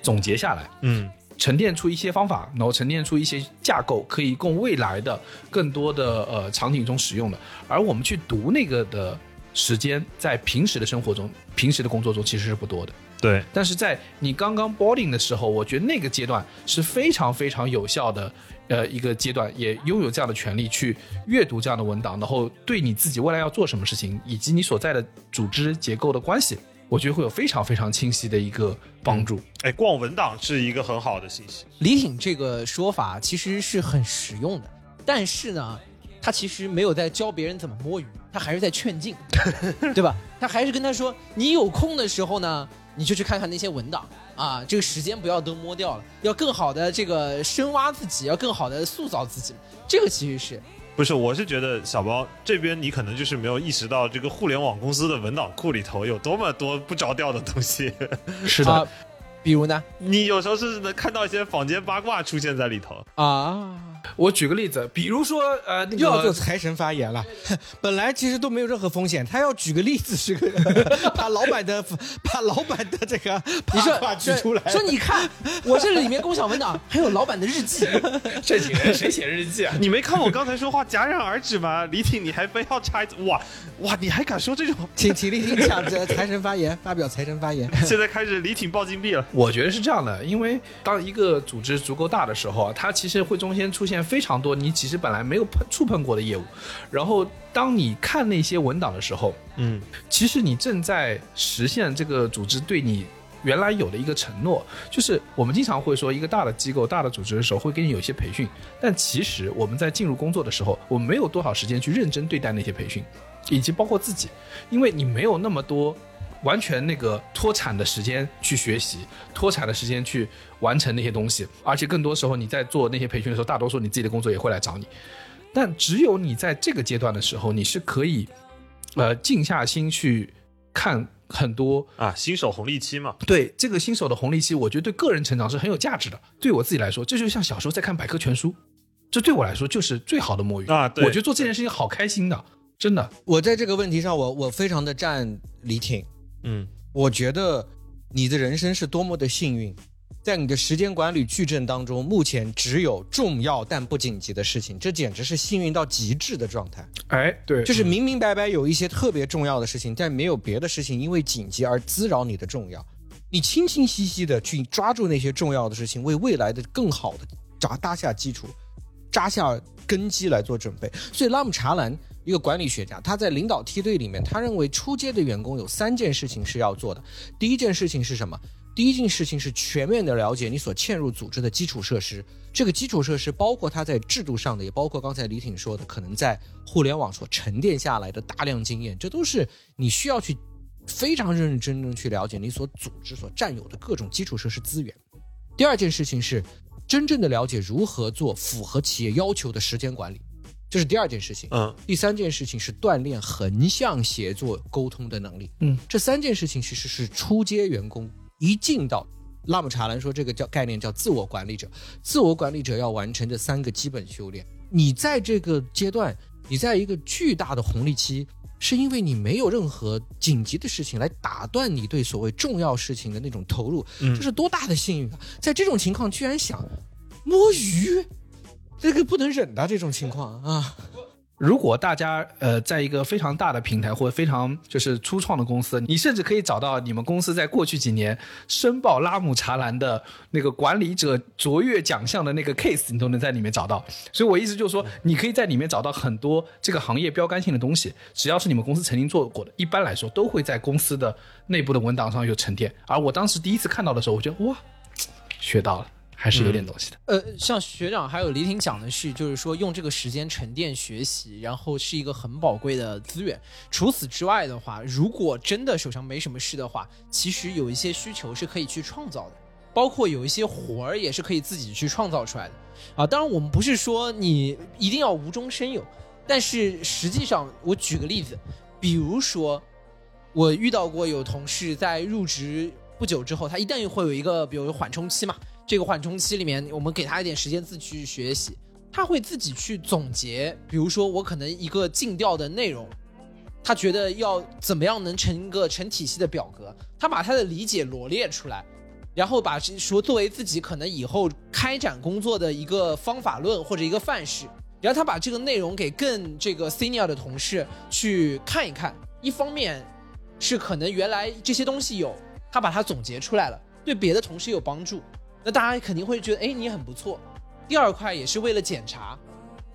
总结下来，嗯，沉淀出一些方法，然后沉淀出一些架构，可以供未来的更多的呃场景中使用的。而我们去读那个的时间，在平时的生活中、平时的工作中其实是不多的。对，但是在你刚刚 boarding 的时候，我觉得那个阶段是非常非常有效的，呃，一个阶段，也拥有这样的权利去阅读这样的文档，然后对你自己未来要做什么事情，以及你所在的组织结构的关系，我觉得会有非常非常清晰的一个帮助。哎，逛文档是一个很好的信息。李挺这个说法其实是很实用的，但是呢，他其实没有在教别人怎么摸鱼，他还是在劝进，对吧？他还是跟他说，你有空的时候呢，你就去看看那些文档啊，这个时间不要都摸掉了，要更好的这个深挖自己，要更好的塑造自己，这个其实是不是，我是觉得小包这边你可能就是没有意识到这个互联网公司的文档库里头有多么多不着调的东西。是啊，比如呢你有时候是能看到一些坊间八卦出现在里头。啊，我举个例子，比如说呃，那又要做财神发言了。本来其实都没有任何风险，他要举个例子，是个 把老板的把老板的这个你说八卦举出来，说你看 我这里面共享文档还有老板的日记，这几人谁写日记啊？你没看我刚才说话戛然而止吗？李挺，你还非要插一嘴，哇哇，你还敢说这种？请请立听讲这财神发言，发表财神发言。现在开始李挺爆金币了。我觉得是这样的，因为当一个组织足够大的时候啊，它其实会中间出现非常多你其实本来没有碰触碰过的业务，然后当你看那些文档的时候，嗯，其实你正在实现这个组织对你原来有的一个承诺，就是我们经常会说，一个大的机构、大的组织的时候会给你有一些培训，但其实我们在进入工作的时候，我们没有多少时间去认真对待那些培训，以及包括自己，因为你没有那么多。完全那个脱产的时间去学习，脱产的时间去完成那些东西，而且更多时候你在做那些培训的时候，大多数你自己的工作也会来找你。但只有你在这个阶段的时候，你是可以，呃，静下心去看很多啊，新手红利期嘛，对这个新手的红利期，我觉得对个人成长是很有价值的。对我自己来说，这就像小时候在看百科全书，这对我来说就是最好的摸鱼啊对我觉得做这件事情好开心的，真的。我在这个问题上，我我非常的站李挺。嗯，我觉得你的人生是多么的幸运，在你的时间管理矩阵当中，目前只有重要但不紧急的事情，这简直是幸运到极致的状态。哎，对就是明明白白有一些特别重要的事情，但没有别的事情因为紧急而滋扰你的重要。你清清晰晰的去抓住那些重要的事情，为未来的更好的扎搭下基础，扎下根基来做准备。所以拉姆查兰一个管理学家，他在领导梯队里面，他认为出街的员工有三件事情是要做的。第一件事情是什么？第一件事情是全面的了解你所嵌入组织的基础设施。这个基础设施包括它在制度上的，也包括刚才李挺说的，可能在互联网所沉淀下来的大量经验，这都是你需要去非常认认真真去了解你所组织所占有的各种基础设施资源。第二件事情是真正的了解如何做符合企业要求的时间管理，这是第二件事情。嗯，第三件事情是锻炼横向协作沟通的能力。嗯，这三件事情其实是初阶员工一进到拉姆查兰说这个叫概念叫自我管理者，自我管理者要完成这三个基本修炼。你在这个阶段，你在一个巨大的红利期，是因为你没有任何紧急的事情来打断你对所谓重要事情的那种投入，嗯这是多大的幸运啊！在这种情况居然想摸鱼，这个不能忍的这种情况啊！如果大家呃在一个非常大的平台或者非常就是初创的公司，你甚至可以找到你们公司在过去几年申报拉姆查兰的那个管理者卓越奖项的那个 case，你都能在里面找到。所以我意思就是说，你可以在里面找到很多这个行业标杆性的东西，只要是你们公司曾经做过的，一般来说都会在公司的内部的文档上有沉淀。而我当时第一次看到的时候，我觉得哇，学到了，还是有点东西的。呃，像学长还有李挺讲的是，就是说用这个时间沉淀学习，然后是一个很宝贵的资源。除此之外的话，如果真的手上没什么事的话，其实有一些需求是可以去创造的，包括有一些活儿也是可以自己去创造出来的。啊，当然我们不是说你一定要无中生有，但是实际上，我举个例子，比如说我遇到过有同事在入职不久之后，他一旦会有一个比如缓冲期嘛，这个缓冲期里面，我们给他一点时间自己去学习，他会自己去总结，比如说我可能一个尽调的内容，他觉得要怎么样能成一个成体系的表格，他把他的理解罗列出来，然后把这说作为自己可能以后开展工作的一个方法论或者一个范式，然后他把这个内容给更这个 senior 的同事去看一看，一方面是可能原来这些东西有，他把它总结出来了，对别的同事有帮助，那大家肯定会觉得，哎，你很不错。第二块也是为了检查，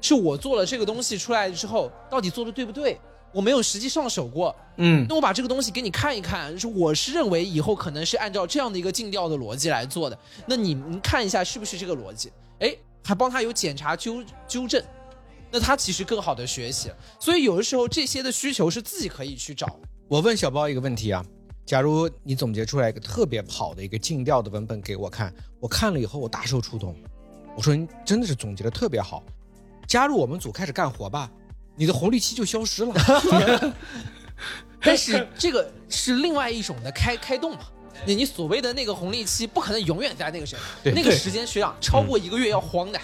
是我做了这个东西出来之后，到底做的对不对？我没有实际上手过，嗯，那我把这个东西给你看一看，就是我是认为以后可能是按照这样的一个尽调的逻辑来做的，那你们看一下是不是这个逻辑？哎，还帮他有检查纠纠正，那他其实更好的学习。所以有的时候这些的需求是自己可以去找。我问小包一个问题啊，假如你总结出来一个特别好的一个尽调的文本给我看，我看了以后我大受触动，我说你真的是总结的特别好，加入我们组开始干活吧，你的红利期就消失了。但是这个是另外一种的开开动嘛。你你所谓的那个红利期，不可能永远在那个时候，对那个时间学长超过一个月要慌的，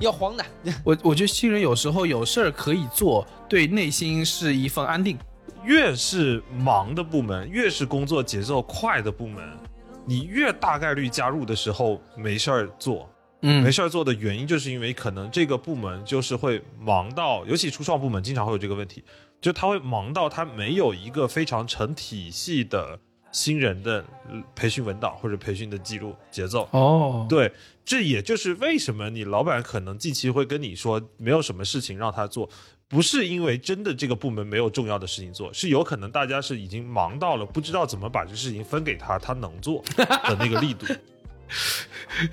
要慌的。我我觉得新人有时候有事儿可以做，对内心是一份安定。越是忙的部门，越是工作节奏快的部门，你越大概率加入的时候没事儿做。嗯没事儿做的原因，就是因为可能这个部门就是会忙到，尤其初创部门经常会有这个问题，就他会忙到他没有一个非常成体系的新人的呃培训文档或者培训的记录节奏。哦，对，这也就是为什么你老板可能近期会跟你说没有什么事情让他做，不是因为真的这个部门没有重要的事情做，是有可能大家是已经忙到了不知道怎么把这事情分给他，他能做的那个力度。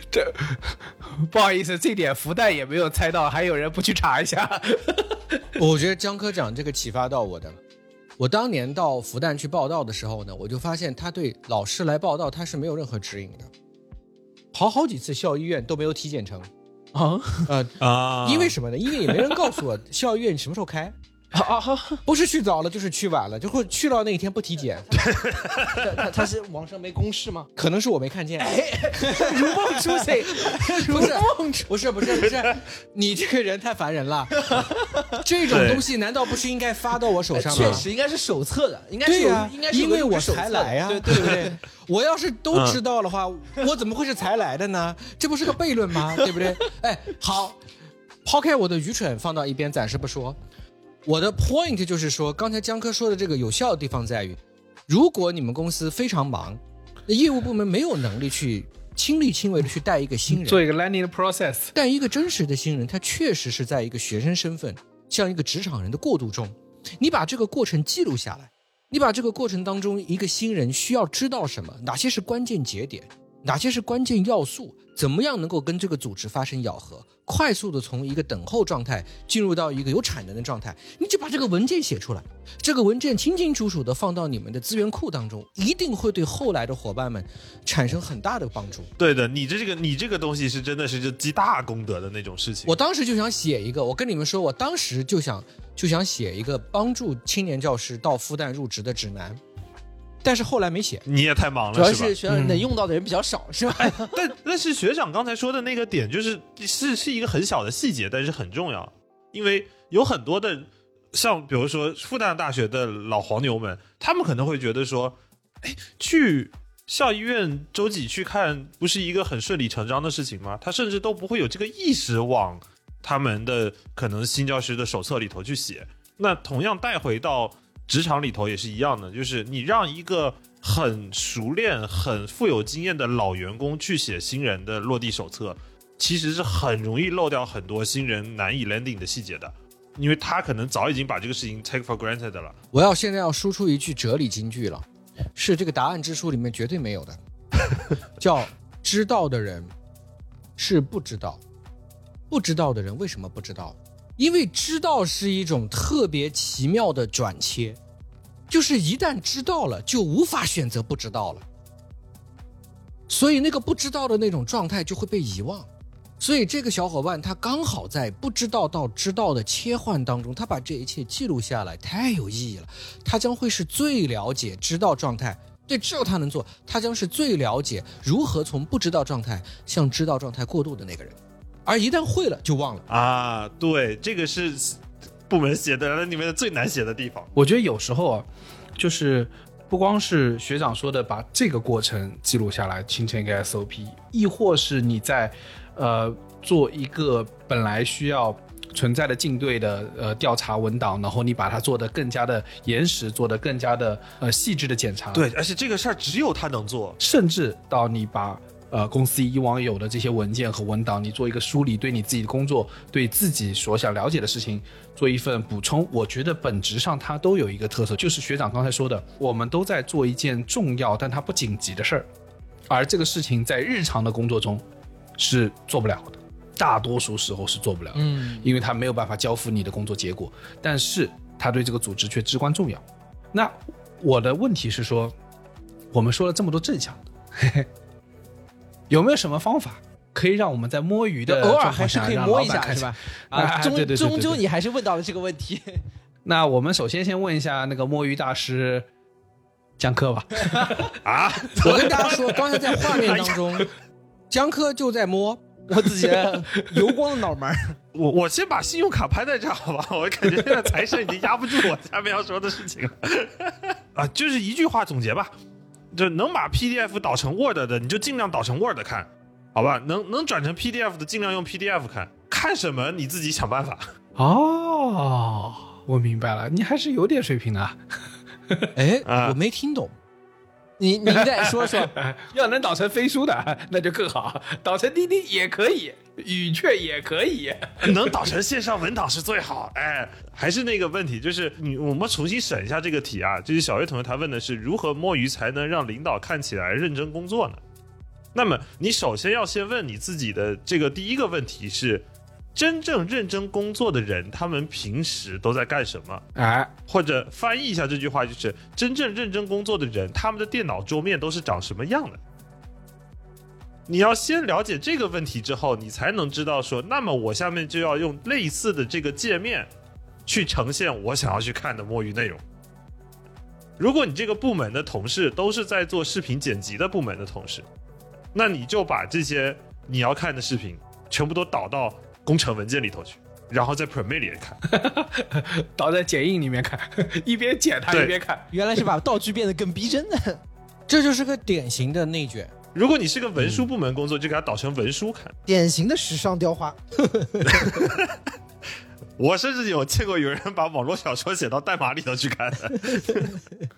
这 不好意思，这点福袋也没有猜到，还有人不去查一下？我觉得江科长这个启发到我的。我当年到复旦去报道的时候呢，我就发现他对老师来报道他是没有任何指引的，跑好几次校医院都没有体检成。啊，呃，啊。因为什么呢？因为也没人告诉我校医院什么时候开，啊啊！不是去早了就是去晚了，就会去到那一天不体检，他他是网上没公示吗？可能是我没看见。如梦初醒，如 不是梦初。不是不是不是，你这个人太烦人了。这种东西难道不是应该发到我手上吗？确实应该是手册的，应该是有，对呀、应该是有因为我才来呀、对对不对？我要是都知道的话，我怎么会是才来的呢？这不是个悖论吗？对不对？哎，好，抛开我的愚蠢放到一边，暂时不说。我的 point 就是说，刚才江科说的这个有效的地方在于，如果你们公司非常忙，那业务部门没有能力去亲力亲为的去带一个新人，做一个 learning process。但一个真实的新人，他确实是在一个学生身份，像一个职场人的过渡中，你把这个过程记录下来，你把这个过程当中一个新人需要知道什么，哪些是关键节点，哪些是关键要素，怎么样能够跟这个组织发生咬合，快速的从一个等候状态进入到一个有产能的状态，你就把这个文件写出来，这个文件清清楚楚的放到你们的资源库当中，一定会对后来的伙伴们产生很大的帮助。对的，你这个你这个东西是真的是就积大功德的那种事情。我当时就想写一个，我跟你们说，我当时就想就想写一个帮助青年教师到复旦入职的指南，但是后来没写。你也太忙了主要？是学长能用到的人比较少，是吧？但但是学长刚才说的那个点，就是是是一个很小的细节，但是很重要，因为有很多的像比如说复旦大学的老黄牛们，他们可能会觉得说，哎，去校医院周几去看，不是一个很顺理成章的事情吗？他甚至都不会有这个意识往他们的可能新教师的手册里头去写。那同样带回到职场里头也是一样的，就是你让一个很熟练、很富有经验的老员工去写新人的落地手册，其实是很容易漏掉很多新人难以 landing 的细节的，因为他可能早已经把这个事情 take for granted 了。我要现在要输出一句哲理金句了，是这个答案之书里面绝对没有的，叫知道的人是不知道，不知道的人为什么不知道？因为知道是一种特别奇妙的转切，就是一旦知道了，就无法选择不知道了。所以那个不知道的那种状态就会被遗忘。所以这个小伙伴他刚好在不知道到知道的切换当中，他把这一切记录下来，太有意义了。他将会是最了解知道状态，对，只有他能做，他将是最了解如何从不知道状态向知道状态过渡的那个人。而一旦会了，就忘了。啊，对，这个是部门写的里面的最难写的地方。我觉得有时候啊，就是不光是学长说的把这个过程记录下来，形成一个 SOP，亦或是你在呃做一个本来需要存在的进队的呃调查文档，然后你把它做得更加的严实，做得更加的呃细致的检查，对，而且这个事儿只有他能做。甚至到你把呃公司以往有的这些文件和文档，你做一个梳理，对你自己的工作，对自己所想了解的事情做一份补充。我觉得本质上它都有一个特色，就是学长刚才说的，我们都在做一件重要但它不紧急的事儿，而这个事情在日常的工作中是做不了的。大多数时候是做不了的，嗯，因为它没有办法交付你的工作结果，但是它对这个组织却至关重要。那我的问题是说，我们说了这么多正向的，嘿嘿，有没有什么方法可以让我们在摸鱼的偶尔还是可以摸一下，是吧？哎啊，终对对对对终究你还是问到了这个问题。那我们首先先问一下那个摸鱼大师江科吧。啊，我跟大家说，刚才在画面当中，江科就在摸，我自己的油光的脑门，我我先把信用卡拍在这儿，好吧？我感觉现在财神已经压不住我下面要说的事情了。啊，就是一句话总结吧，就能把 PDF 导成 Word 的，你就尽量导成 Word 看，好吧？能能转成 PDF 的，尽量用 PDF 看。看什么你自己想办法。哦，我明白了，你还是有点水平的 啊。哎，啊我没听懂。你你再说说，要能导成飞书的，那就更好；导成滴滴也可以，语雀也可以。能导成线上文档是最好。哎，还是那个问题，就是你我们重新审一下这个题啊。就是小月同学他问的是如何摸鱼才能让领导看起来认真工作呢？那么你首先要先问你自己的这个第一个问题是：真正认真工作的人，他们平时都在干什么？哎，或者翻译一下这句话，就是真正认真工作的人，他们的电脑桌面都是长什么样的？你要先了解这个问题之后，你才能知道说，那么我下面就要用类似的这个界面去呈现我想要去看的摸鱼内容。如果你这个部门的同事都是在做视频剪辑的部门的同事，那你就把这些你要看的视频全部都导到工程文件里头去，然后在 Premiere 里看。导在剪映里面看，一边剪它一边看。原来是把道具变得更逼真的。这就是个典型的内卷。如果你是个文书部门工作，就给它导成文书看。典型的时尚雕花。我甚至有见过有人把网络小说写到代码里头去看的。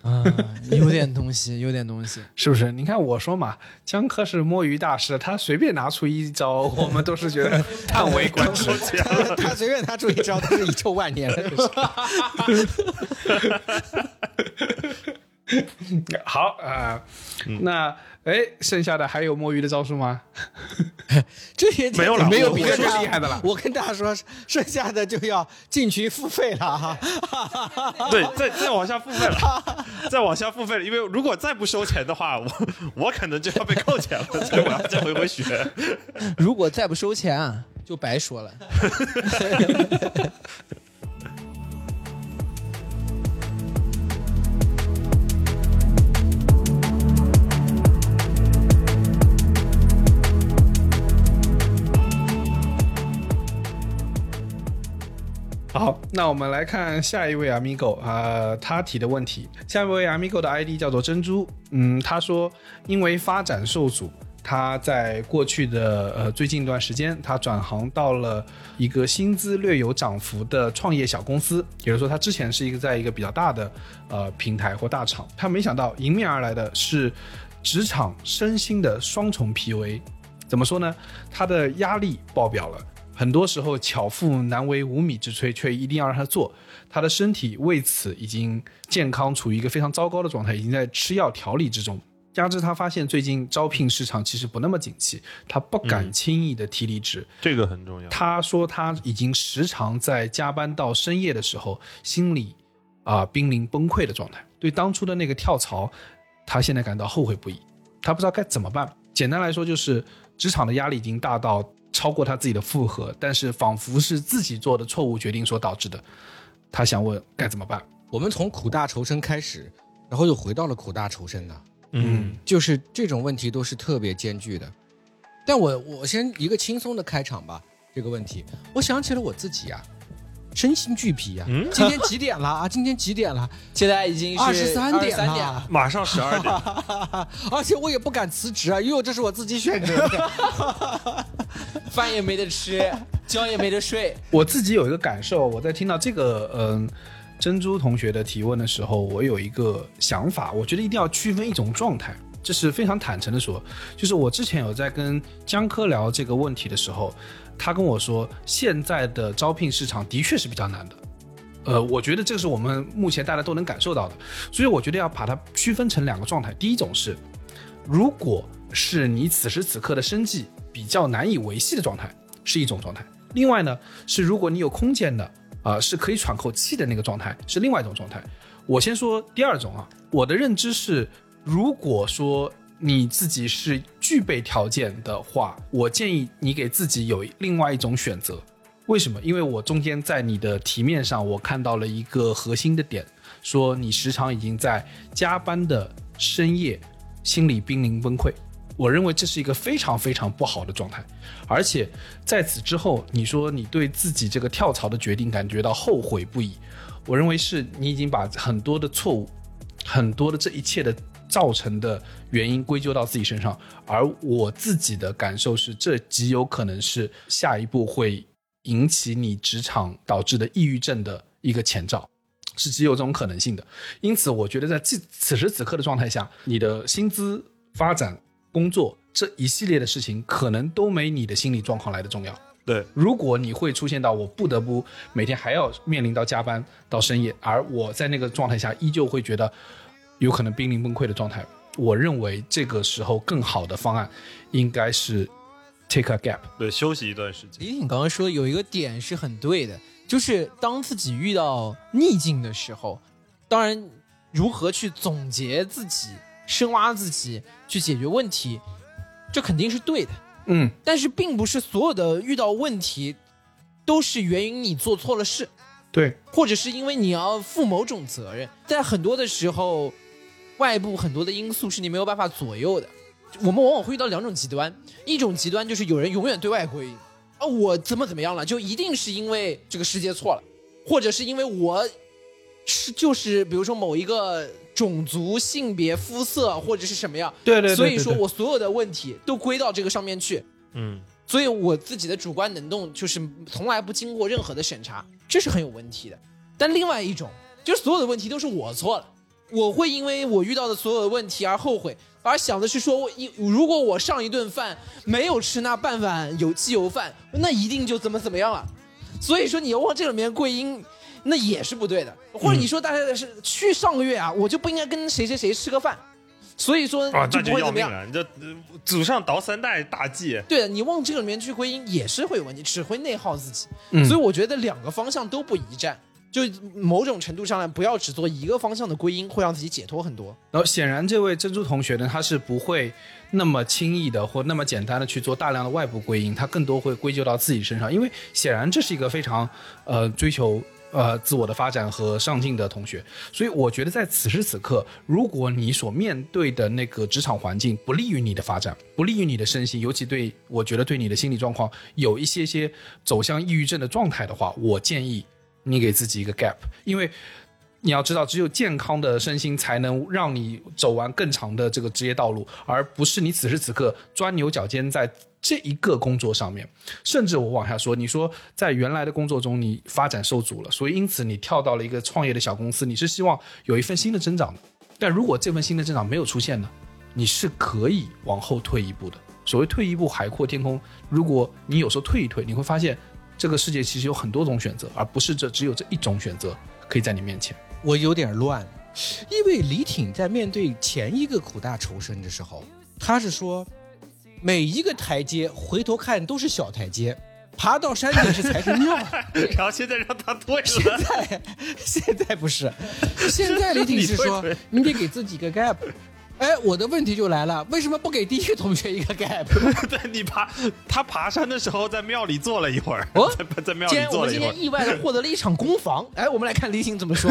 啊，有点东西，有点东西。是不是？你看我说嘛，江科是摸鱼大师，他随便拿出一招，我们都是觉得叹为观止。他随便拿出一招都是遗臭万年了。好啊、那哎，剩下的还有摸鱼的招数吗？这些没有了没有比这厉害的了。我跟大家说，剩下的就要进群付费了哈。对，再再往下付费了，再往下付费了，因为如果再不收钱的话，我我可能就要被扣钱了，所以我要再回回血。如果再不收钱啊，就白说了。那我们来看下一位 Amigo 啊、他提的问题。下一位 Amigo 的 ID 叫做珍珠，嗯，他说因为发展受阻，他在过去的呃最近一段时间，他转行到了一个薪资略有涨幅的创业小公司，也就是说，他之前是一个在一个比较大的呃平台或大厂，他没想到迎面而来的是职场身心的双重 PUA。怎么说呢？他的压力爆表了。很多时候巧妇难为无米之炊，却一定要让他做。他的身体为此已经健康处于一个非常糟糕的状态，已经在吃药调理之中。加之他发现最近招聘市场其实不那么景气，他不敢轻易的提离职。这个很重要。他说他已经时常在加班到深夜的时候，心里啊、濒临崩溃的状态。对当初的那个跳槽，他现在感到后悔不已。他不知道该怎么办。简单来说，就是职场的压力已经大到超过他自己的负荷，但是仿佛是自己做的错误决定所导致的。他想问该怎么办？我们从苦大仇深开始，然后又回到了苦大仇深呢。嗯，就是这种问题都是特别艰巨的。但我我先一个轻松的开场吧，这个问题，我想起了我自己啊，身心俱疲啊。嗯今天几点了啊？今天几点了？现在已经是23点了点了，马上十二点，而且我也不敢辞职啊，因为这是我自己选择的。饭也没得吃，觉也没得睡。我自己有一个感受，我在听到这个嗯、珍珠同学的提问的时候，我有一个想法，我觉得一定要区分一种状态，这是非常坦诚的说，就是我之前有在跟江科聊这个问题的时候，他跟我说，现在的招聘市场的确是比较难的。呃，我觉得这是我们目前大家都能感受到的，所以我觉得要把它区分成两个状态。第一种是，如果是你此时此刻的生计比较难以维系的状态，是一种状态；另外呢，是如果你有空间的，啊、是可以喘口气的那个状态，是另外一种状态。我先说第二种啊，我的认知是，如果说你自己是具备条件的话，我建议你给自己有另外一种选择。为什么？因为我中间在你的题面上，我看到了一个核心的点，说你时常已经在加班的深夜，心里濒临崩溃。我认为这是一个非常非常不好的状态，而且在此之后，你说你对自己这个跳槽的决定感觉到后悔不已，我认为是你已经把很多的错误，很多的这一切的造成的原因归咎到自己身上，而我自己的感受是，这极有可能是下一步会引起你职场导致的抑郁症的一个前兆。是极有这种可能性的，因此我觉得在此此时此刻的状态下，你的薪资、发展、工作这一系列的事情，可能都没你的心理状况来的重要。对，如果你会出现到我不得不每天还要面临到加班到深夜，而我在那个状态下依旧会觉得有可能濒临崩溃的状态，我认为这个时候更好的方案应该是 take a gap。对，休息一段时间。李挺刚刚说有一个点是很对的，就是当自己遇到逆境的时候，当然如何去总结自己、深挖自己、去解决问题，这肯定是对的。嗯，但是并不是所有的遇到问题都是源于你做错了事。对，或者是因为你要负某种责任，在很多的时候，外部很多的因素是你没有办法左右的。我们往往会遇到两种极端，一种极端就是有人永远对外归因，啊，我怎么怎么样了，就一定是因为这个世界错了，或者是因为我是就是比如说某一个种族、性别、肤色或者是什么样，对对对所以说我所有的问题都归到这个上面去，嗯，所以我自己的主观能动就是从来不经过任何的审查，这是很有问题的。但另外一种就是所有的问题都是我错了，我会因为我遇到的所有的问题而后悔，而想的是说我一如果我上一顿饭没有吃那半碗有机油饭，那一定就怎么怎么样了。所以说你要往这里面归因，那也是不对的。或者你说大家是去上个月啊，我就不应该跟谁谁谁吃个饭，所以说啊，就不会怎么样。你这呃祖上倒三代大忌。对的，你往这个里面去归因也是会有问题，只会内耗自己。嗯所以我觉得两个方向都不宜站，就某种程度上来，不要只做一个方向的归因，会让自己解脱很多。然后显然这位珍珠同学呢，他是不会那么轻易的或那么简单的去做大量的外部归因，他更多会归咎到自己身上，因为显然这是一个非常呃追求。呃，自我的发展和上进的同学，所以我觉得在此时此刻，如果你所面对的那个职场环境不利于你的发展，不利于你的身心，尤其对我觉得对你的心理状况有一些些走向抑郁症的状态的话，我建议你给自己一个 gap，因为你要知道，只有健康的身心才能让你走完更长的这个职业道路，而不是你此时此刻钻牛角尖在这一个工作上面。甚至我往下说，你说在原来的工作中你发展受阻了，所以因此你跳到了一个创业的小公司，你是希望有一份新的增长的。但如果这份新的增长没有出现呢，你是可以往后退一步的。所谓退一步海阔天空，如果你有时候退一退，你会发现这个世界其实有很多种选择，而不是这只有这一种选择可以在你面前。我有点乱，因为李挺在面对前一个苦大仇深的时候，他是说，每一个台阶回头看都是小台阶，爬到山顶是财神庙。然后现在让他退现，在现在不是，现在李挺是说你得给自己一个 gap。哎，我的问题就来了，为什么不给第一个同学一个 gap？对你爬他爬山的时候在庙里坐了一会儿，哦在在庙里今天我们坐了一会儿。今天意外的获得了一场攻防，哎，我们来看李醒怎么说。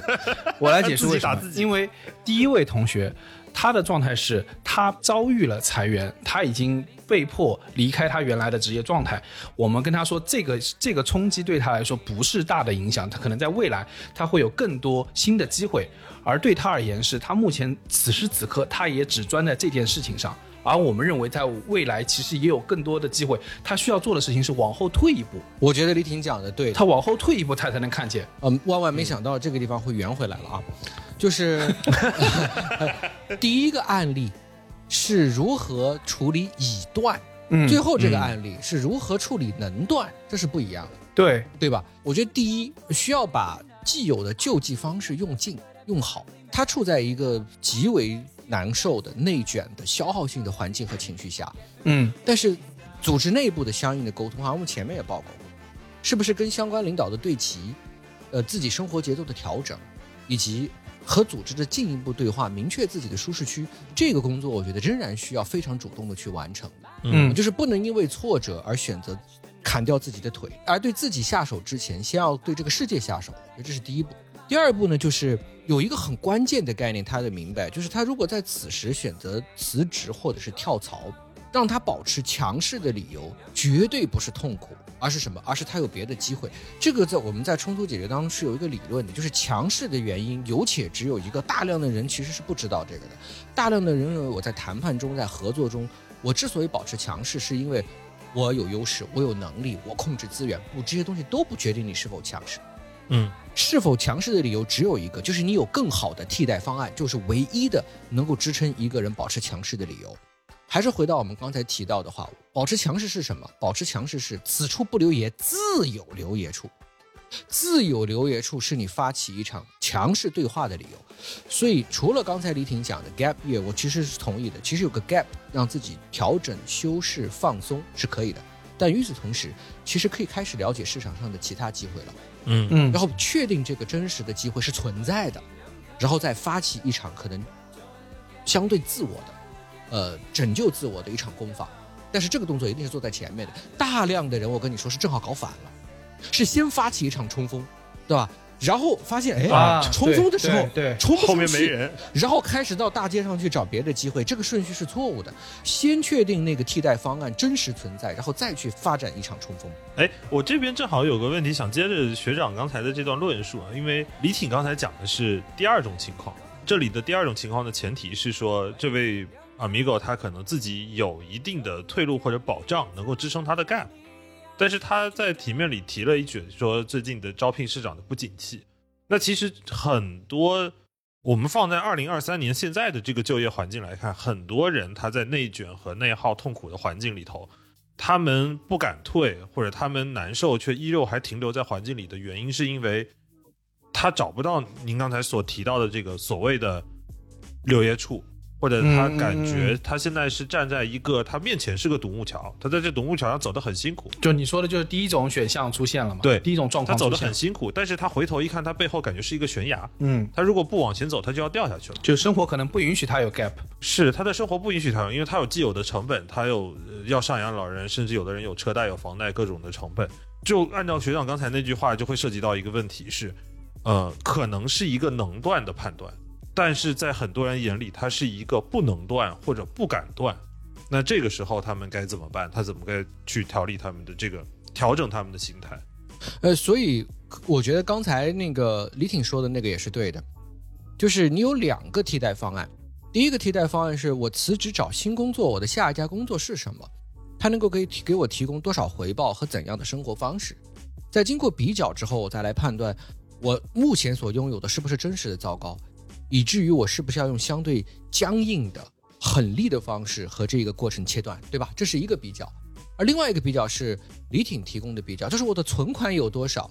我来解释为什么自己自。己因为第一位同学，他的状态是他遭遇了裁员，他已经被迫离开他原来的职业状态。我们跟他说，这个这个冲击对他来说不是大的影响，他可能在未来他会有更多新的机会。而对他而言是，他目前此时此刻他也只专在这件事情上。而我们认为，在未来其实也有更多的机会。他需要做的事情是往后退一步，我觉得李挺讲的对，他往后退一步，他才能看见。嗯，万万没想到这个地方会圆回来了啊！就是 第一个案例是如何处理乙断，嗯最后这个案例是如何处理能断，这是不一样的，对，对吧？我觉得第一需要把既有的救济方式用尽用好，它处在一个极为难受的内卷的消耗性的环境和情绪下，嗯，但是组织内部的相应的沟通，好像我们前面也报告过，是不是跟相关领导的对齐，呃，自己生活节奏的调整，以及和组织的进一步对话，明确自己的舒适区，这个工作我觉得仍然需要非常主动的去完成。嗯就是不能因为挫折而选择砍掉自己的腿，而对自己下手之前，先要对这个世界下手，我觉得这是第一步。第二步呢，就是有一个很关键的概念，他得明白，就是他如果在此时选择辞职或者是跳槽，让他保持强势的理由，绝对不是痛苦，而是什么？而是他有别的机会。这个在我们在冲突解决当中是有一个理论的，就是强势的原因有且只有一个，大量的人其实是不知道这个的。大量的人认为我在谈判中，在合作中，我之所以保持强势，是因为我有优势，我有能力，我控制资源，不，这些东西都不决定你是否强势。嗯，是否强势的理由只有一个，就是你有更好的替代方案，就是唯一的能够支撑一个人保持强势的理由。还是回到我们刚才提到的话，保持强势是什么？保持强势是此处不留爷，自有留爷处。自有留爷处是你发起一场强势对话的理由。所以，除了刚才李挺讲的 gap year，我其实是同意的。其实有个 gap 让自己调整、修饰、放松是可以的。但与此同时，其实可以开始了解市场上的其他机会了。嗯嗯然后确定这个真实的机会是存在的，然后再发起一场可能相对自我的，呃，拯救自我的一场攻防。但是这个动作一定是做在前面的。大量的人，我跟你说是正好搞反了，是先发起一场冲锋，对吧？然后发现哎，啊冲锋的时候对对冲不后面出去没人，然后开始到大街上去找别的机会，这个顺序是错误的。先确定那个替代方案真实存在，然后再去发展一场冲锋。哎，我这边正好有个问题想接着学长刚才的这段论述啊，因为李挺刚才讲的是第二种情况，这里的第二种情况的前提是说，这位 amigo 他可能自己有一定的退路或者保障，能够支撑他的 gap，但是他在题面里提了一句说最近的招聘市场的不景气，那其实很多。我们放在二零二三年现在的这个就业环境来看，很多人他在内卷和内耗痛苦的环境里头，他们不敢退，或者他们难受，却依旧还停留在环境里的原因，是因为他找不到您刚才所提到的这个所谓的留业处，或者他嗯感觉他现在是站在一个他面前是个独木桥，他在这独木桥上走得很辛苦，就你说的，就是第一种选项出现了嘛？对第一种状况他走得很辛苦，但是他回头一看，他背后感觉是一个悬崖，嗯，他如果不往前走，他就要掉下去了。就生活可能不允许他有 gap。是他的生活不允许他有，因为他有既有的成本，他有、呃要赡养老人，甚至有的人有车贷、有房贷各种的成本。就按照学长刚才那句话，就会涉及到一个问题是，呃，可能是一个能断的判断，但是在很多人眼里，它是一个不能断或者不敢断。那这个时候他们该怎么办？他怎么该去调理他们的这个调整他们的心态？呃，所以我觉得刚才那个李挺说的那个也是对的，就是你有两个替代方案。第一个替代方案是我辞职找新工作，我的下一家工作是什么？它能够给提给我提供多少回报和怎样的生活方式？在经过比较之后，我再来判断我目前所拥有的是不是真实的糟糕，以至于我是不是要用相对僵硬的、狠力的方式和这个过程切断，对吧？这是一个比较。而另外一个比较是李挺提供的比较，就是我的存款有多少，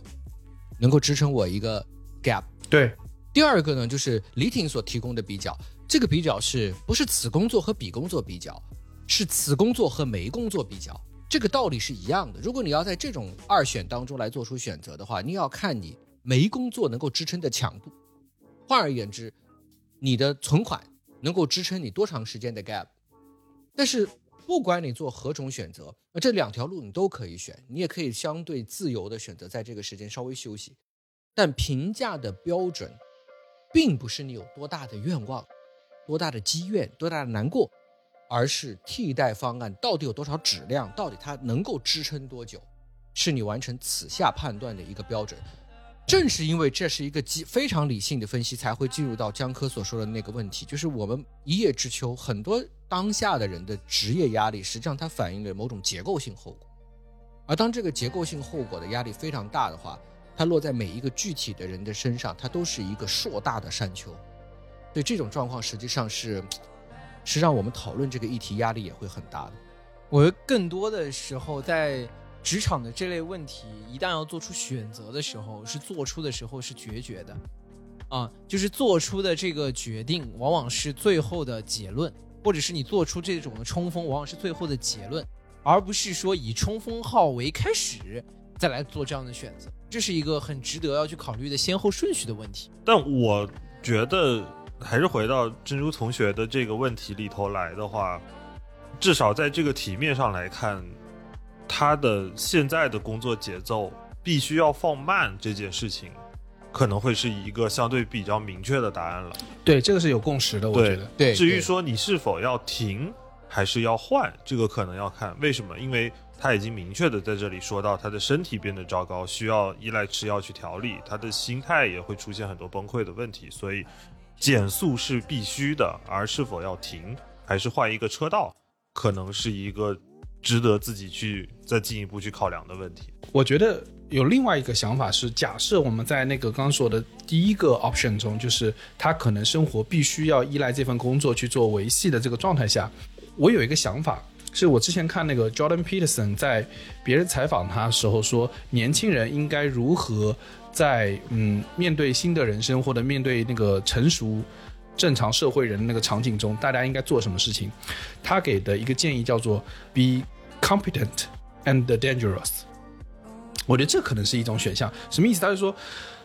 能够支撑我一个 gap。对，第二个呢，就是李挺所提供的比较，这个比较是不是此工作和彼工作比较，是此工作和没工作比较。这个道理是一样的。如果你要在这种二选当中来做出选择的话，你要看你没工作能够支撑的强度。换而言之，你的存款能够支撑你多长时间的 gap。但是不管你做何种选择，呃这两条路你都可以选，你也可以相对自由的选择在这个时间稍微休息。但评价的标准，并不是你有多大的愿望、多大的积怨、多大的难过，而是替代方案到底有多少质量，到底它能够支撑多久，是你完成此下判断的一个标准。正是因为这是一个基非常理性的分析，才会进入到江科所说的那个问题，就是我们一叶知秋，很多当下的人的职业压力，实际上它反映了某种结构性后果。而当这个结构性后果的压力非常大的话，它落在每一个具体的人的身上，它都是一个硕大的山丘。所以这种状况实际上是，是让我们讨论这个议题压力也会很大的。我觉得更多的时候，在职场的这类问题，一旦要做出选择的时候，是做出的时候是决绝的，啊，就是做出的这个决定，往往是最后的结论，或者是你做出这种的冲锋，往往是最后的结论，而不是说以冲锋号为开始，再来做这样的选择。这是一个很值得要去考虑的先后顺序的问题。但我觉得还是回到珍珠同学的这个问题里头来的话，至少在这个题面上来看，他的现在的工作节奏必须要放慢这件事情，可能会是一个相对比较明确的答案了。对，这个是有共识的，我觉得。对，至于说你是否要停还是要换，这个可能要看为什么，因为他已经明确的在这里说到他的身体变得糟糕，需要依赖吃药去调理，他的心态也会出现很多崩溃的问题，所以减速是必须的，而是否要停还是换一个车道，可能是一个值得自己去再进一步去考量的问题。我觉得有另外一个想法是，假设我们在那个刚刚说的第一个 option 中，就是他可能生活必须要依赖这份工作去做维系的这个状态下，我有一个想法，是我之前看那个 Jordan Peterson 在别人采访他的时候说，年轻人应该如何在嗯面对新的人生或者面对那个成熟。正常社会人那个场景中，大家应该做什么事情？他给的一个建议叫做 “be competent and dangerous”。我觉得这可能是一种选项。什么意思？他是说，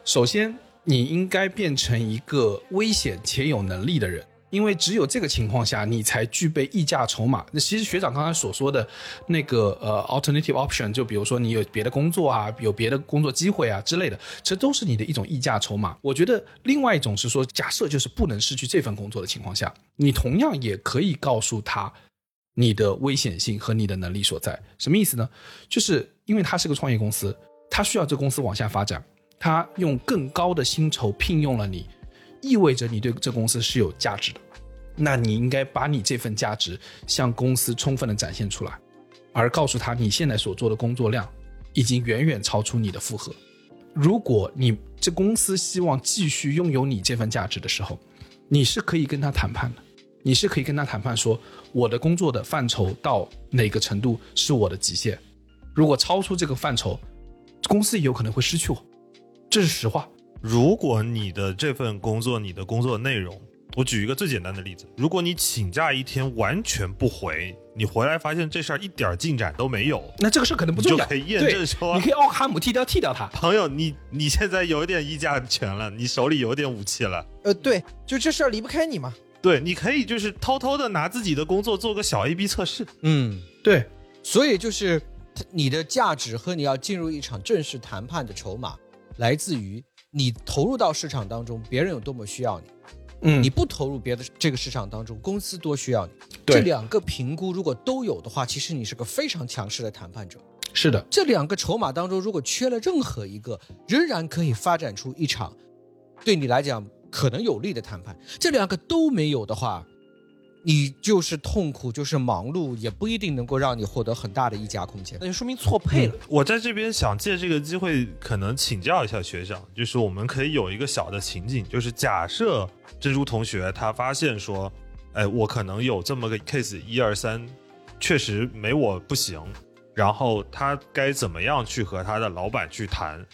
首先你应该变成一个危险且有能力的人，因为只有这个情况下，你才具备议价筹码。那其实学长刚才所说的那个呃 alternative option，就比如说你有别的工作啊，有别的工作机会啊之类的，这都是你的一种议价筹码。我觉得另外一种是说，假设就是不能失去这份工作的情况下，你同样也可以告诉他你的危险性和你的能力所在。什么意思呢？就是因为他是个创业公司，他需要这公司往下发展，他用更高的薪酬聘用了你。意味着你对这公司是有价值的，那你应该把你这份价值向公司充分的展现出来，而告诉他你现在所做的工作量已经远远超出你的负荷。如果你这公司希望继续拥有你这份价值的时候，你是可以跟他谈判的，你是可以跟他谈判说，我的工作的范畴到哪个程度是我的极限，如果超出这个范畴，公司也有可能会失去我，这是实话。如果你的这份工作，你的工作内容，我举一个最简单的例子，如果你请假一天完全不回，你回来发现这事儿一点进展都没有，那这个事可能不重要，你就可以验证对说你可以奥卡姆剃掉剃掉他。朋友，你你现在有点议价权了，你手里有点武器了。呃，对，就这事儿离不开你嘛。对，你可以就是偷偷的拿自己的工作做个小 A/B 测试。嗯，对，所以就是你的价值和你要进入一场正式谈判的筹码，来自于你投入到市场当中，别人有多么需要你。嗯你不投入别的这个市场当中，公司多需要你。对这两个评估如果都有的话，其实你是个非常强势的谈判者。是的，这两个筹码当中，如果缺了任何一个，仍然可以发展出一场对你来讲可能有利的谈判。这两个都没有的话，你就是痛苦，就是忙碌，也不一定能够让你获得很大的溢价空间那。就说明错配了。我在这边想借这个机会，可能请教一下学长，就是我们可以有一个小的情景，就是假设珍珠同学他发现说，哎，我可能有这么个 case 一二三，确实没我不行，然后他该怎么样去和他的老板去谈，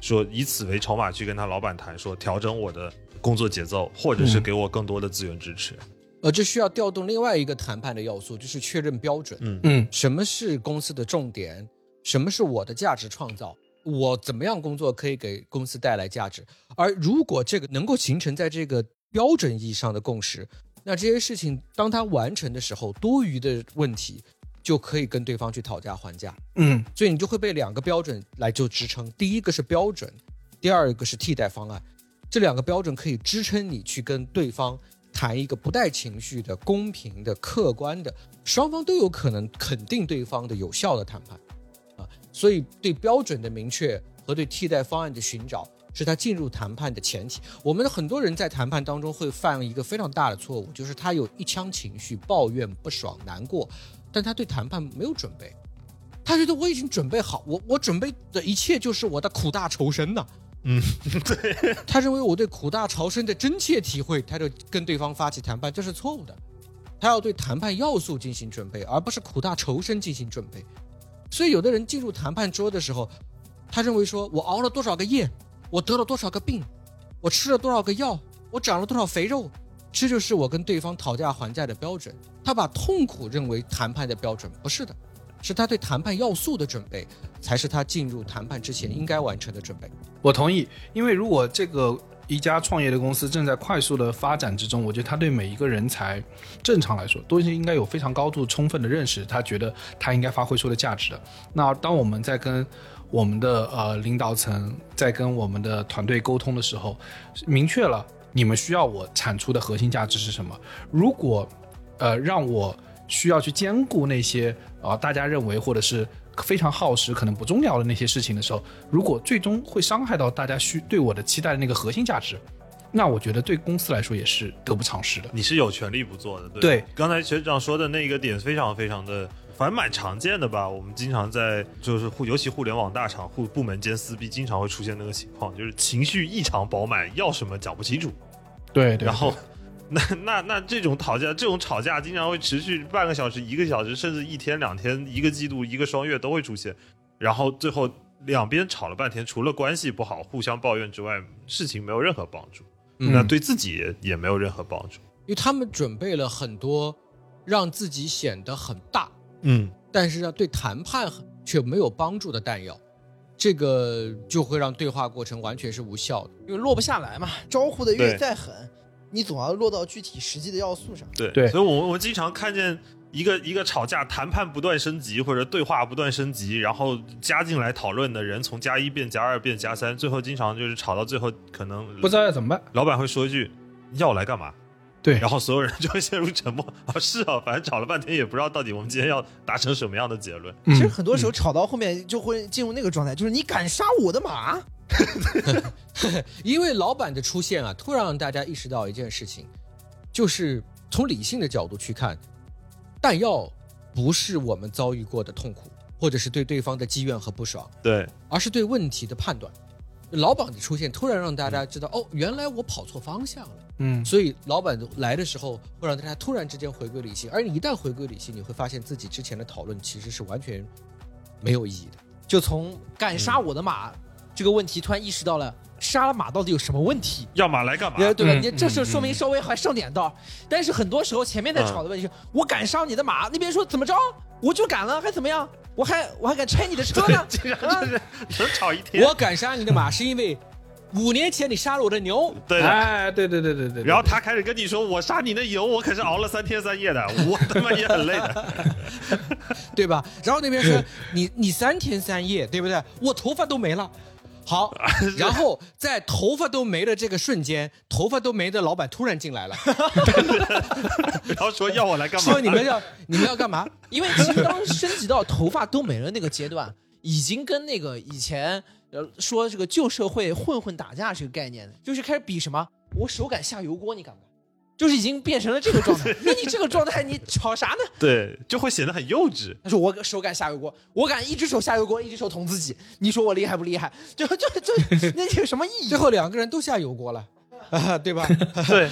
说以此为筹码去跟他老板谈，说调整我的工作节奏，或者是嗯给我更多的资源支持。呃，这需要调动另外一个谈判的要素，就是确认标准。嗯嗯什么是公司的重点？什么是我的价值创造？我怎么样工作可以给公司带来价值？而如果这个能够形成在这个标准意义上的共识，那这些事情当它完成的时候，多余的问题就可以跟对方去讨价还价。嗯所以你就会被两个标准来做支撑，第一个是标准，第二个是替代方案。这两个标准可以支撑你去跟对方谈一个不带情绪的、公平的、客观的，双方都有可能肯定对方的有效的谈判啊。所以对标准的明确和对替代方案的寻找是他进入谈判的前提。我们很多人在谈判当中会犯一个非常大的错误，就是他有一腔情绪，抱怨、不爽、难过，但他对谈判没有准备。他觉得我已经准备好，我我准备的一切就是我的苦大仇深呐、嗯，对。他认为我对苦大仇深的真切体会，他就跟对方发起谈判，这是错误的。他要对谈判要素进行准备，而不是苦大仇深进行准备。所以，有的人进入谈判桌的时候，他认为说我熬了多少个夜，我得了多少个病，我吃了多少个药，我长了多少肥肉，这就是我跟对方讨价还价的标准。他把痛苦认为谈判的标准，不是的，是他对谈判要素的准备，才是他进入谈判之前应该完成的准备。我同意，因为如果这个一家创业的公司正在快速的发展之中，我觉得他对每一个人才，正常来说都是应该有非常高度充分的认识，他觉得他应该发挥出的价值的。那当我们在跟我们的呃领导层在跟我们的团队沟通的时候，明确了你们需要我产出的核心价值是什么。如果呃让我需要去兼顾那些啊、呃大家认为或者是非常耗时、可能不重要的那些事情的时候，如果最终会伤害到大家需对我的期待的那个核心价值，那我觉得对公司来说也是得不偿失的。你是有权利不做的。对，对刚才学长说的那个点非常非常的，反正蛮常见的吧。我们经常在就是互，尤其互联网大厂互部门间撕逼，经常会出现那个情况，就是情绪异常饱满，要什么讲不清楚。对对然后，那那那这种吵架，这种吵架经常会持续半个小时、一个小时，甚至一天、两天、一个季度、一个双月都会出现。然后最后两边吵了半天，除了关系不好、互相抱怨之外，事情没有任何帮助。嗯那对自己也也没有任何帮助。因为他们准备了很多让自己显得很大，嗯，但是呢对谈判却没有帮助的弹药，这个就会让对话过程完全是无效的。因为落不下来嘛。招呼的越再狠，你总要落到具体实际的要素上。对对所以我我经常看见一个一个吵架谈判不断升级，或者对话不断升级，然后加进来讨论的人从加一变加二变加三，最后经常就是吵到最后，可能不知道要怎么办。老板会说一句：“你要我来干嘛？”对然后所有人就会陷入沉默。啊，是啊，反正吵了半天也不知道到底我们今天要达成什么样的结论。嗯其实很多时候吵到后面就会进入那个状态，就是你敢杀我的马？因为老板的出现啊，突然让大家意识到一件事情，就是从理性的角度去看，弹药不是我们遭遇过的痛苦，或者是对对方的积怨和不爽，对，而是对问题的判断。老板的出现突然让大家知道，哦，原来我跑错方向了。嗯，所以老板来的时候会让大家突然之间回归理性，而你一旦回归理性，你会发现自己之前的讨论其实是完全没有意义的。就从敢杀我的马这个问题，突然意识到了杀了马到底有什么问题。要马来干嘛？对对吧？嗯你这是嗯说明稍微还上点道，但是很多时候前面在吵的问题是，我敢杀你的马，那边说怎么着，我就敢了，还怎么样？我还我还敢拆你的车呢？经 常就是能吵一天。我敢杀你的马，是因为五年前你杀了我的牛。对的。哎，对对对对对。然后他开始跟你说：“我杀你的牛，我可是熬了三天三夜的，我他妈也很累的。对吧？然后那边说你你三天三夜，对不对？我头发都没了。好，然后在头发都没的这个瞬间，头发都没的老板突然进来了，” 然后说要我来干嘛？说你们要你们要干嘛？因为其实当升级到头发都没了那个阶段，已经跟那个以前呃说这个旧社会混混打架这个概念，就是开始比什么，我手敢下油锅，你敢不敢？就是已经变成了这个状态。那你这个状态，你吵啥呢？对，就会显得很幼稚。他说我手敢下油锅，我敢一只手下油锅，一只手捅自己。你说我厉害不厉害？就就就那有什么意义最？后两个人都下油锅了，啊，对吧？对，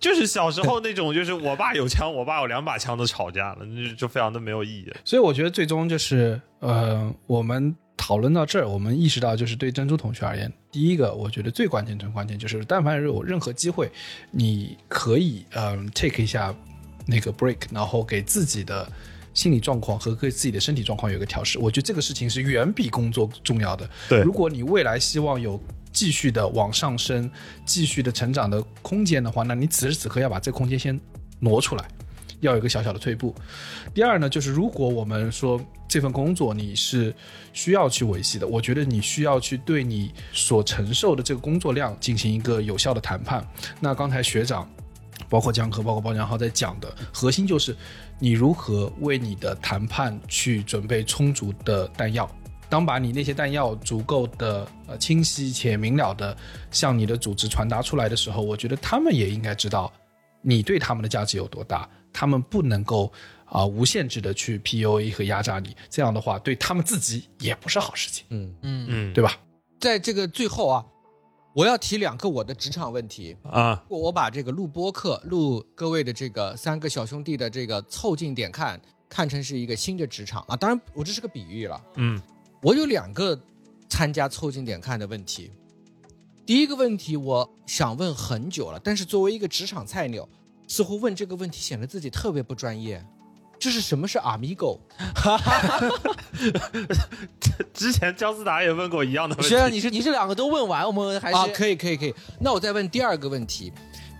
就是小时候那种，就是我爸有枪，我爸有两把枪的吵架了，就就非常的没有意义。所以我觉得最终就是，呃，我们讨论到这儿，我们意识到，就是对珍珠同学而言，第一个，我觉得最关键、最关键就是，但凡有任何机会，你可以嗯、take 一下那个 break，然后给自己的心理状况和给自己的身体状况有一个调试。我觉得这个事情是远比工作重要的。对如果你未来希望有继续的往上升、继续的成长的空间的话，那你此时此刻要把这空间先挪出来。要有一个小小的退步。第二呢，就是如果我们说这份工作你是需要去维系的，我觉得你需要去对你所承受的这个工作量进行一个有效的谈判。那刚才学长。包括江河，包括包江浩在讲的核心就是，你如何为你的谈判去准备充足的弹药。当把你那些弹药足够的呃清晰且明了的向你的组织传达出来的时候，我觉得他们也应该知道你对他们的价值有多大，他们不能够啊、无限制的去 PUA 和压榨你，这样的话对他们自己也不是好事情，嗯，嗯，嗯，对吧？在这个最后啊，我要提两个我的职场问题。啊，我把这个录播课、录各位的这个三个小兄弟的这个凑近点看，看成是一个新的职场啊。当然，我这是个比喻了。嗯我有两个参加凑近点看的问题。第一个问题，我想问很久了，但是作为一个职场菜鸟，似乎问这个问题显得自己特别不专业。就是什么是 Amigo？之前姜思达也问过一样的问学长，题。你是你这两个都问完，我们还是、啊，可以可以可以。那我再问第二个问题，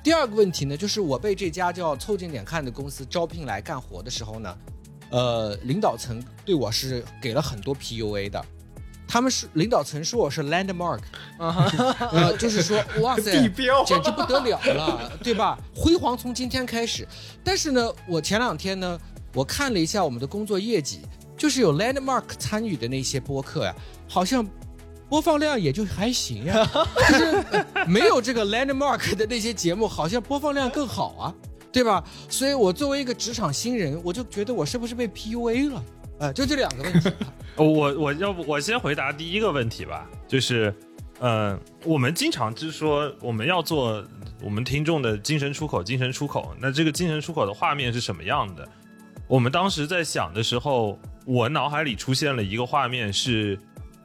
第二个问题呢，就是我被这家叫凑近点看的公司招聘来干活的时候呢，呃，领导层对我是给了很多 PUA 的。他们是领导层说我是 landmark，呃，就是说哇塞，简直不得了了，对吧？辉煌从今天开始。但是呢，我前两天呢，我看了一下我们的工作业绩，就是有 landmark 参与的那些播客呀，好像播放量也就还行呀，就是呃没有这个 landmark 的那些节目，好像播放量更好啊，对吧？所以我作为一个职场新人，我就觉得我是不是被 PUA 了？呃，就这两个问题。我我要不我先回答第一个问题吧，就是，呃，我们经常就是说我们要做我们听众的精神出口，精神出口。那这个精神出口的画面是什么样的？我们当时在想的时候，我脑海里出现了一个画面，是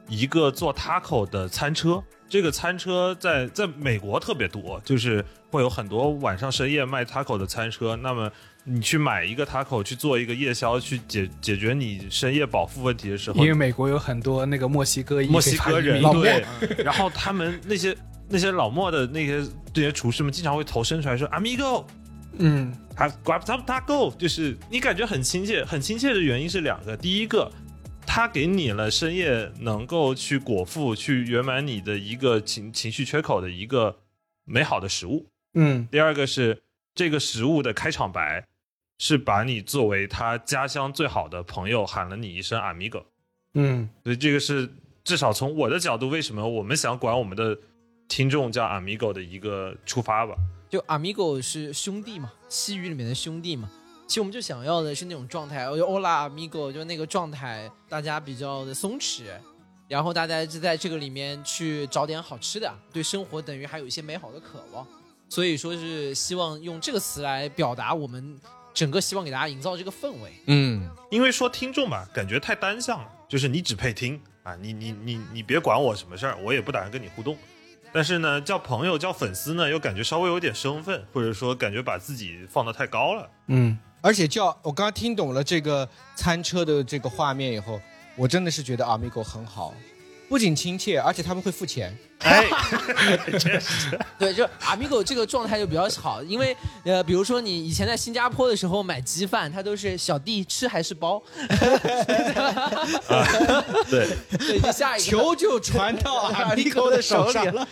一个做 taco 的餐车。这个餐车在在美国特别多，就是会有很多晚上深夜卖 taco 的餐车。那么你去买一个 taco 去做一个夜宵，去解解决你深夜饱腹问题的时候因，为美国有很多那个墨西哥墨西哥人对，然后他们那些那些老墨的那些这些厨师们经常会头伸出来说 “amigo”，嗯，他 grab some taco，就是你感觉很亲切，很亲切的原因是两个，第一个。他给你了深夜能够去果腹、去圆满你的一个情情绪缺口的一个美好的食物。嗯，第二个是这个食物的开场白是把你作为他家乡最好的朋友喊了你一声 amigo，嗯，所以这个是至少从我的角度，为什么我们想管我们的听众叫 amigo 的一个出发吧。就 amigo 是兄弟嘛，西语里面的兄弟嘛。其实我们就想要的是那种状态，就 Hola amigo，就那个状态，大家比较的松弛，然后大家就在这个里面去找点好吃的，对生活等于还有一些美好的渴望。所以说是希望用这个词来表达我们整个希望给大家营造这个氛围。嗯，因为说听众吧，感觉太单向了，就是你只配听啊，你你你你别管我什么事儿，我也不打算跟你互动。但是呢，叫朋友叫粉丝呢，又感觉稍微有点生分，或者说感觉把自己放得太高了。嗯，而且叫我刚刚听懂了这个餐车的这个画面以后，我真的是觉得阿米狗很好，不仅亲切，而且他们会付钱。哎，对，就 amigo 这个状态就比较好，因为呃，比如说你以前在新加坡的时候买鸡饭，它都是小弟吃还是包，对对，就下一个球就传到 Amigo 的手上了。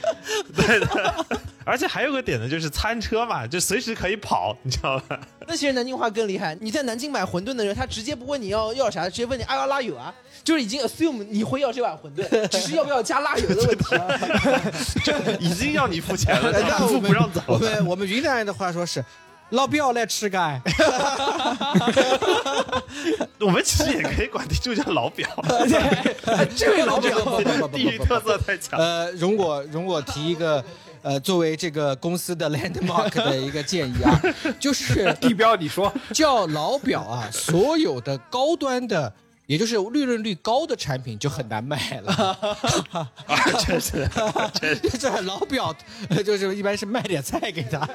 对的。而且还有个点呢，就是餐车嘛，就随时可以跑，你知道吧？那其实南京话更厉害，你在南京买馄饨的人，他直接不问你要要啥，直接问你爱要辣油啊，就是已经 assume 你会要这碗馄饨，只是要不要加辣油的问题。已经要你付钱了，那但付不让走。我们我们云南人的话说是，老表来吃干。我们其实也可以管听众叫老表，这位老表，地域特色太强。呃，容我容我提一个。呃，作为这个公司的 landmark 的一个建议啊，就是地标，你说叫老表啊，所有的高端的，也就是利润率高的产品就很难卖了。啊，真是，真是。这老表呃就是一般是卖点菜给他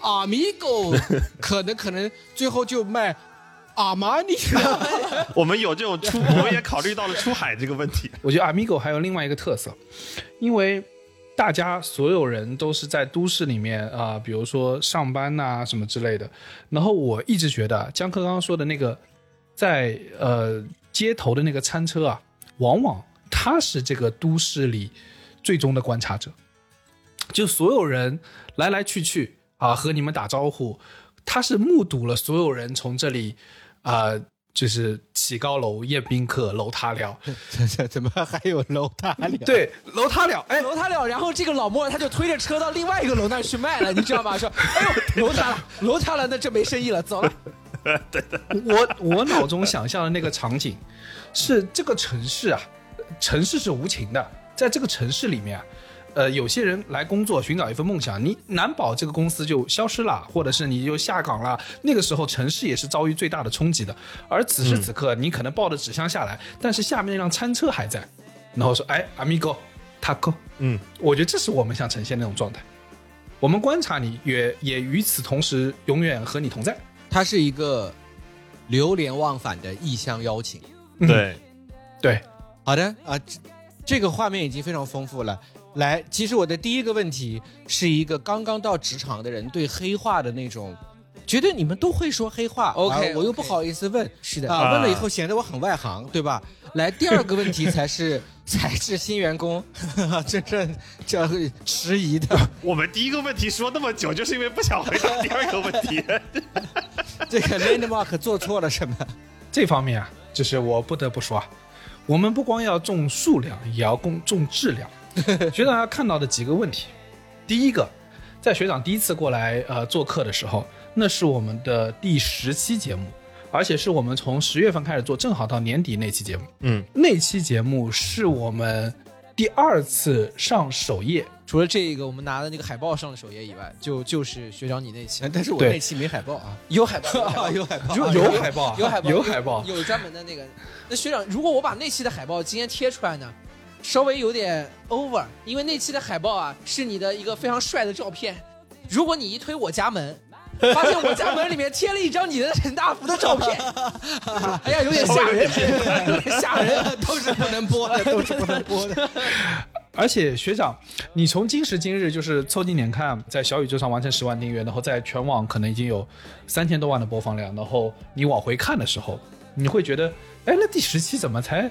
阿米狗可能可能最后就卖阿玛尼了。我们有这种出，我们也考虑到了出海这个问题。我觉得阿米狗还有另外一个特色，因为大家所有人都是在都市里面啊、比如说上班呐、什么之类的。然后我一直觉得江科刚刚说的那个，在呃街头的那个餐车啊，往往他是这个都市里最终的观察者，就所有人来来去去啊，和你们打招呼，他是目睹了所有人从这里啊、就是起高楼、宴宾客、楼塌了。这 这怎么还有楼塌了？对，楼塌了，哎，楼塌了，然后这个老莫他就推着车到另外一个楼那儿去卖了，你知道吗？说，哎呦，楼塌了，楼塌了，那这没生意了，走了。我我脑中想象的那个场景是这个城市啊，城市是无情的，在这个城市里面啊，呃，有些人来工作寻找一份梦想，你难保这个公司就消失了，或者是你就下岗了。那个时候城市也是遭遇最大的冲击的。而此时此刻，你可能抱着纸箱下来，但是下面那辆餐车还在，然后说：“哎，amigo taco。”嗯，我觉得这是我们想呈现那种状态。我们观察你，也也与此同时，永远和你同在。它是一个流连忘返的异乡邀请。对，对，好的啊，这这个画面已经非常丰富了。来，其实我的第一个问题是一个刚刚到职场的人对黑话的那种，觉得你们都会说黑话 OK，啊我又不好意思问，是的。啊，问了以后显得我很外行，对吧？来，第二个问题才是才是新员工真正 这迟疑的 我们第一个问题说那么久，就是因为不想回答第二个问题。这个 landmark 做错了什么？这方面啊，就是我不得不说啊，我们不光要重数量，也要重重质量。学长要看到的几个问题，第一个，在学长第一次过来呃做客的时候，那是我们的第十期节目，而且是我们从十月份开始做，正好到年底那期节目。嗯，那期节目是我们第二次上首页，除了这个我们拿的那个海报上的首页以外，就就是学长你那期。但是我对。那期没海报啊，有海报，有海报，有有海报啊，有海报，有海报，有专门的那个。那学长，如果我把那期的海报今天贴出来呢，稍微有点 over，因为那期的海报啊是你的一个非常帅的照片。如果你一推我家门，发现我家门里面贴了一张你的陈大福的照片，哎呀，有点吓人，有点吓人。都是不能播的，都是不能播的。而且学长，你从今时今日就是凑近点看，在小宇宙上完成十万订阅，然后在全网可能已经有三千多万的播放量，然后你往回看的时候，你会觉得，哎，那第十期怎么才？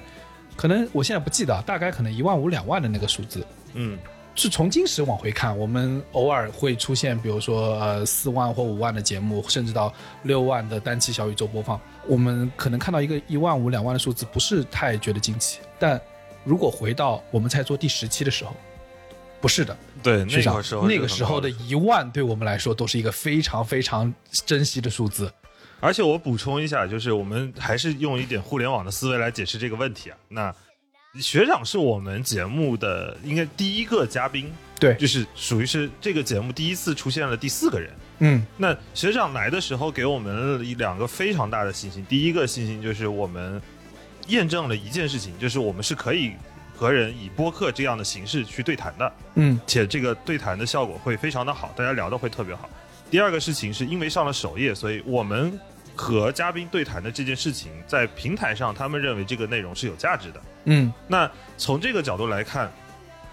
可能我现在不记得，大概可能一万五两万的那个数字，嗯，是从今时往回看，我们偶尔会出现，比如说呃四万或五万的节目，甚至到六万的单期小宇宙播放，我们可能看到一个一万五两万的数字，不是太觉得惊奇。但如果回到我们在做第十期的时候，不是的，对，那个时候那个时候的一万对我们来说都是一个非常非常珍惜的数字。而且我补充一下，就是我们还是用一点互联网的思维来解释这个问题啊。那学长是我们节目的应该第一个嘉宾，对就是属于是这个节目第一次出现了第四个人。嗯那学长来的时候给我们两个非常大的信心。第一个信心就是我们验证了一件事情，就是我们是可以和人以播客这样的形式去对谈的，嗯且这个对谈的效果会非常的好，大家聊的会特别好。第二个事情是因为上了首页，所以我们和嘉宾对谈的这件事情，在平台上他们认为这个内容是有价值的。嗯那从这个角度来看，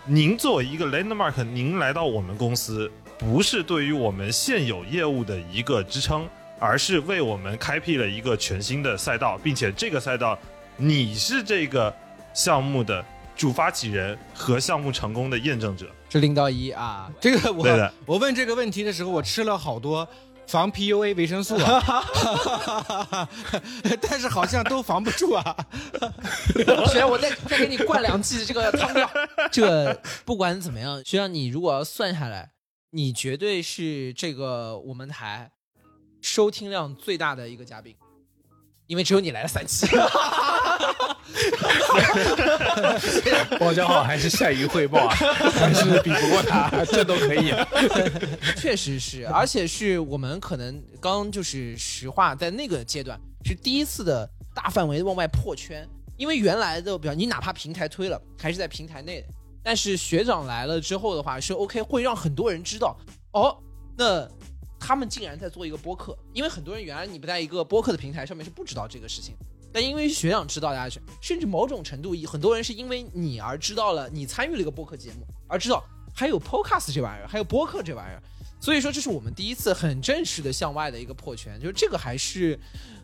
您作为一个 landmark，您来到我们公司，不是对于我们现有业务的一个支撑，而是为我们开辟了一个全新的赛道，并且这个赛道，你是这个项目的主发起人和项目成功的验证者。是零到一啊，这个我我问这个问题的时候，我吃了好多防 PUA 维生素啊，但是好像都防不住啊。学长，我再再给你灌两剂这个汤药。这个不管怎么样，学长，你如果要算下来，你绝对是这个我们台收听量最大的一个嘉宾，因为只有你来了三期。包家浩还是善于汇报啊，还是比不过他，这都可以。确实是，而且是我们可能刚就是实话，在那个阶段是第一次的大范围地往外破圈，因为原来的，比方你哪怕平台推了，还是在平台内的，但是学长来了之后的话是 OK，会让很多人知道，哦，那他们竟然在做一个播客，因为很多人原来你不在一个播客的平台上面是不知道这个事情。但因为学长知道大家，甚至某种程度，很多人是因为你而知道了，你参与了一个播客节目，而知道还有 podcast 这玩意儿，还有播客这玩意儿。所以说，这是我们第一次很正式的向外的一个破圈，就是这个还是，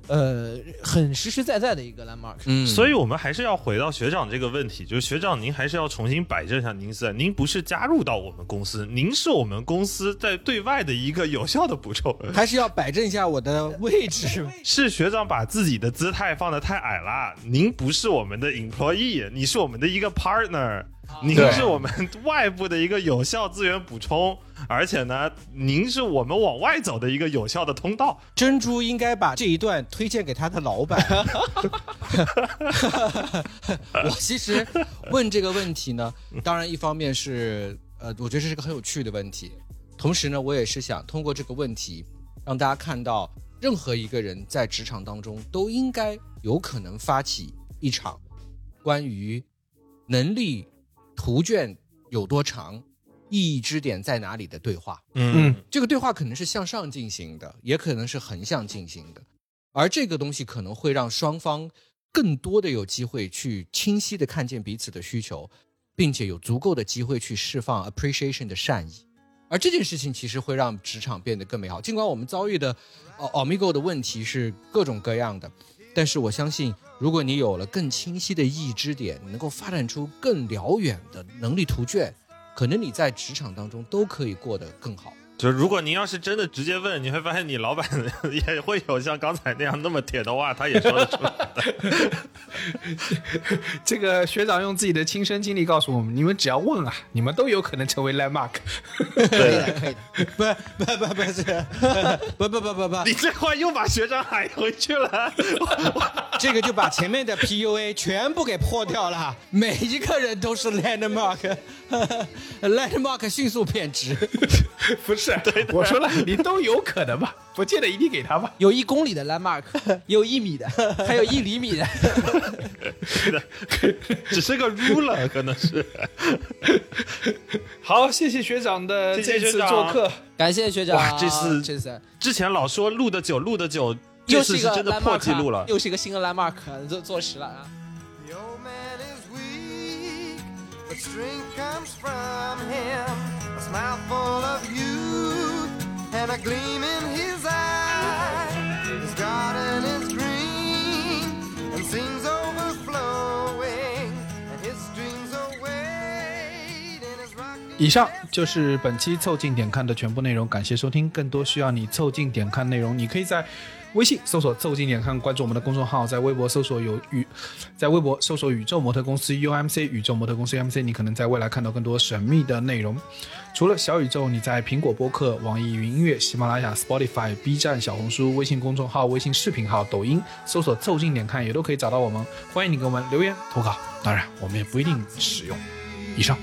呃，很实实在在的一个 landmark。嗯所以我们还是要回到学长这个问题，就是学长您还是要重新摆正一下您思想，您不是加入到我们公司，您是我们公司在对外的一个有效的补充。还是要摆正一下我的位置。是学长把自己的姿态放得太矮了，您不是我们的 employee，你是我们的一个 partner，您是我们外部的一个有效资源补充，而且呢，您是我们往外走的一个有效的通道。珍珠应该把这一段推荐给他的老板。我其实问这个问题呢，当然一方面是呃，我觉得这是个很有趣的问题，同时呢，我也是想通过这个问题让大家看到，任何一个人在职场当中都应该有可能发起一场关于能力图卷有多长、意义支点在哪里的对话。嗯这个对话可能是向上进行的，也可能是横向进行的，而这个东西可能会让双方更多的有机会去清晰的看见彼此的需求，并且有足够的机会去释放 appreciation 的善意。而这件事情其实会让职场变得更美好。尽管我们遭遇的呃 Omigo 的问题是各种各样的，但是我相信，如果你有了更清晰的意义支点，你能够发展出更辽远的能力图卷，可能你在职场当中都可以过得更好。就是如果您要是真的直接问，你会发现你老板也会有像刚才那样那么铁的话，他也说得出来的。这个学长用自己的亲身经历告诉我们：你们只要问啊，你们都有可能成为 landmark。可以的，可以的。不不不不是，不不不不不，你这话又把学长喊回去了。这个就把前面的 PUA 全部给破掉了，每一个人都是 landmark，landmark 迅速贬值。不是，我说了，你都有可能吧，不见得一定给他吧。有一公里的 landmark，有一米的，还有一厘米的。的只是个 ruler，可能是。好，谢谢学长的这次做客。感谢学长，哇这次这次之前老说录的久，录的久，这次又是一个是真的破纪录了。又是一个新的 landmark，做做实了啊。The old man is weak but strength comes from him. A smile full of youth 以上就是本期凑近点看的全部内容，感谢收听。更多需要你凑近点看内容，你可以在微信搜索“凑近点看”，关注我们的公众号；在微博搜索有宇，在微博搜索“宇宙模特公司 UMC”，宇宙模特公司 UMC，你可能在未来看到更多神秘的内容。除了小宇宙，你在苹果播客、网易云音乐、喜马拉雅、Spotify、B 站、小红书、微信公众号、微信视频号、抖音搜索“凑近点看”也都可以找到我们。欢迎你给我们留言投稿，当然我们也不一定使用。以上。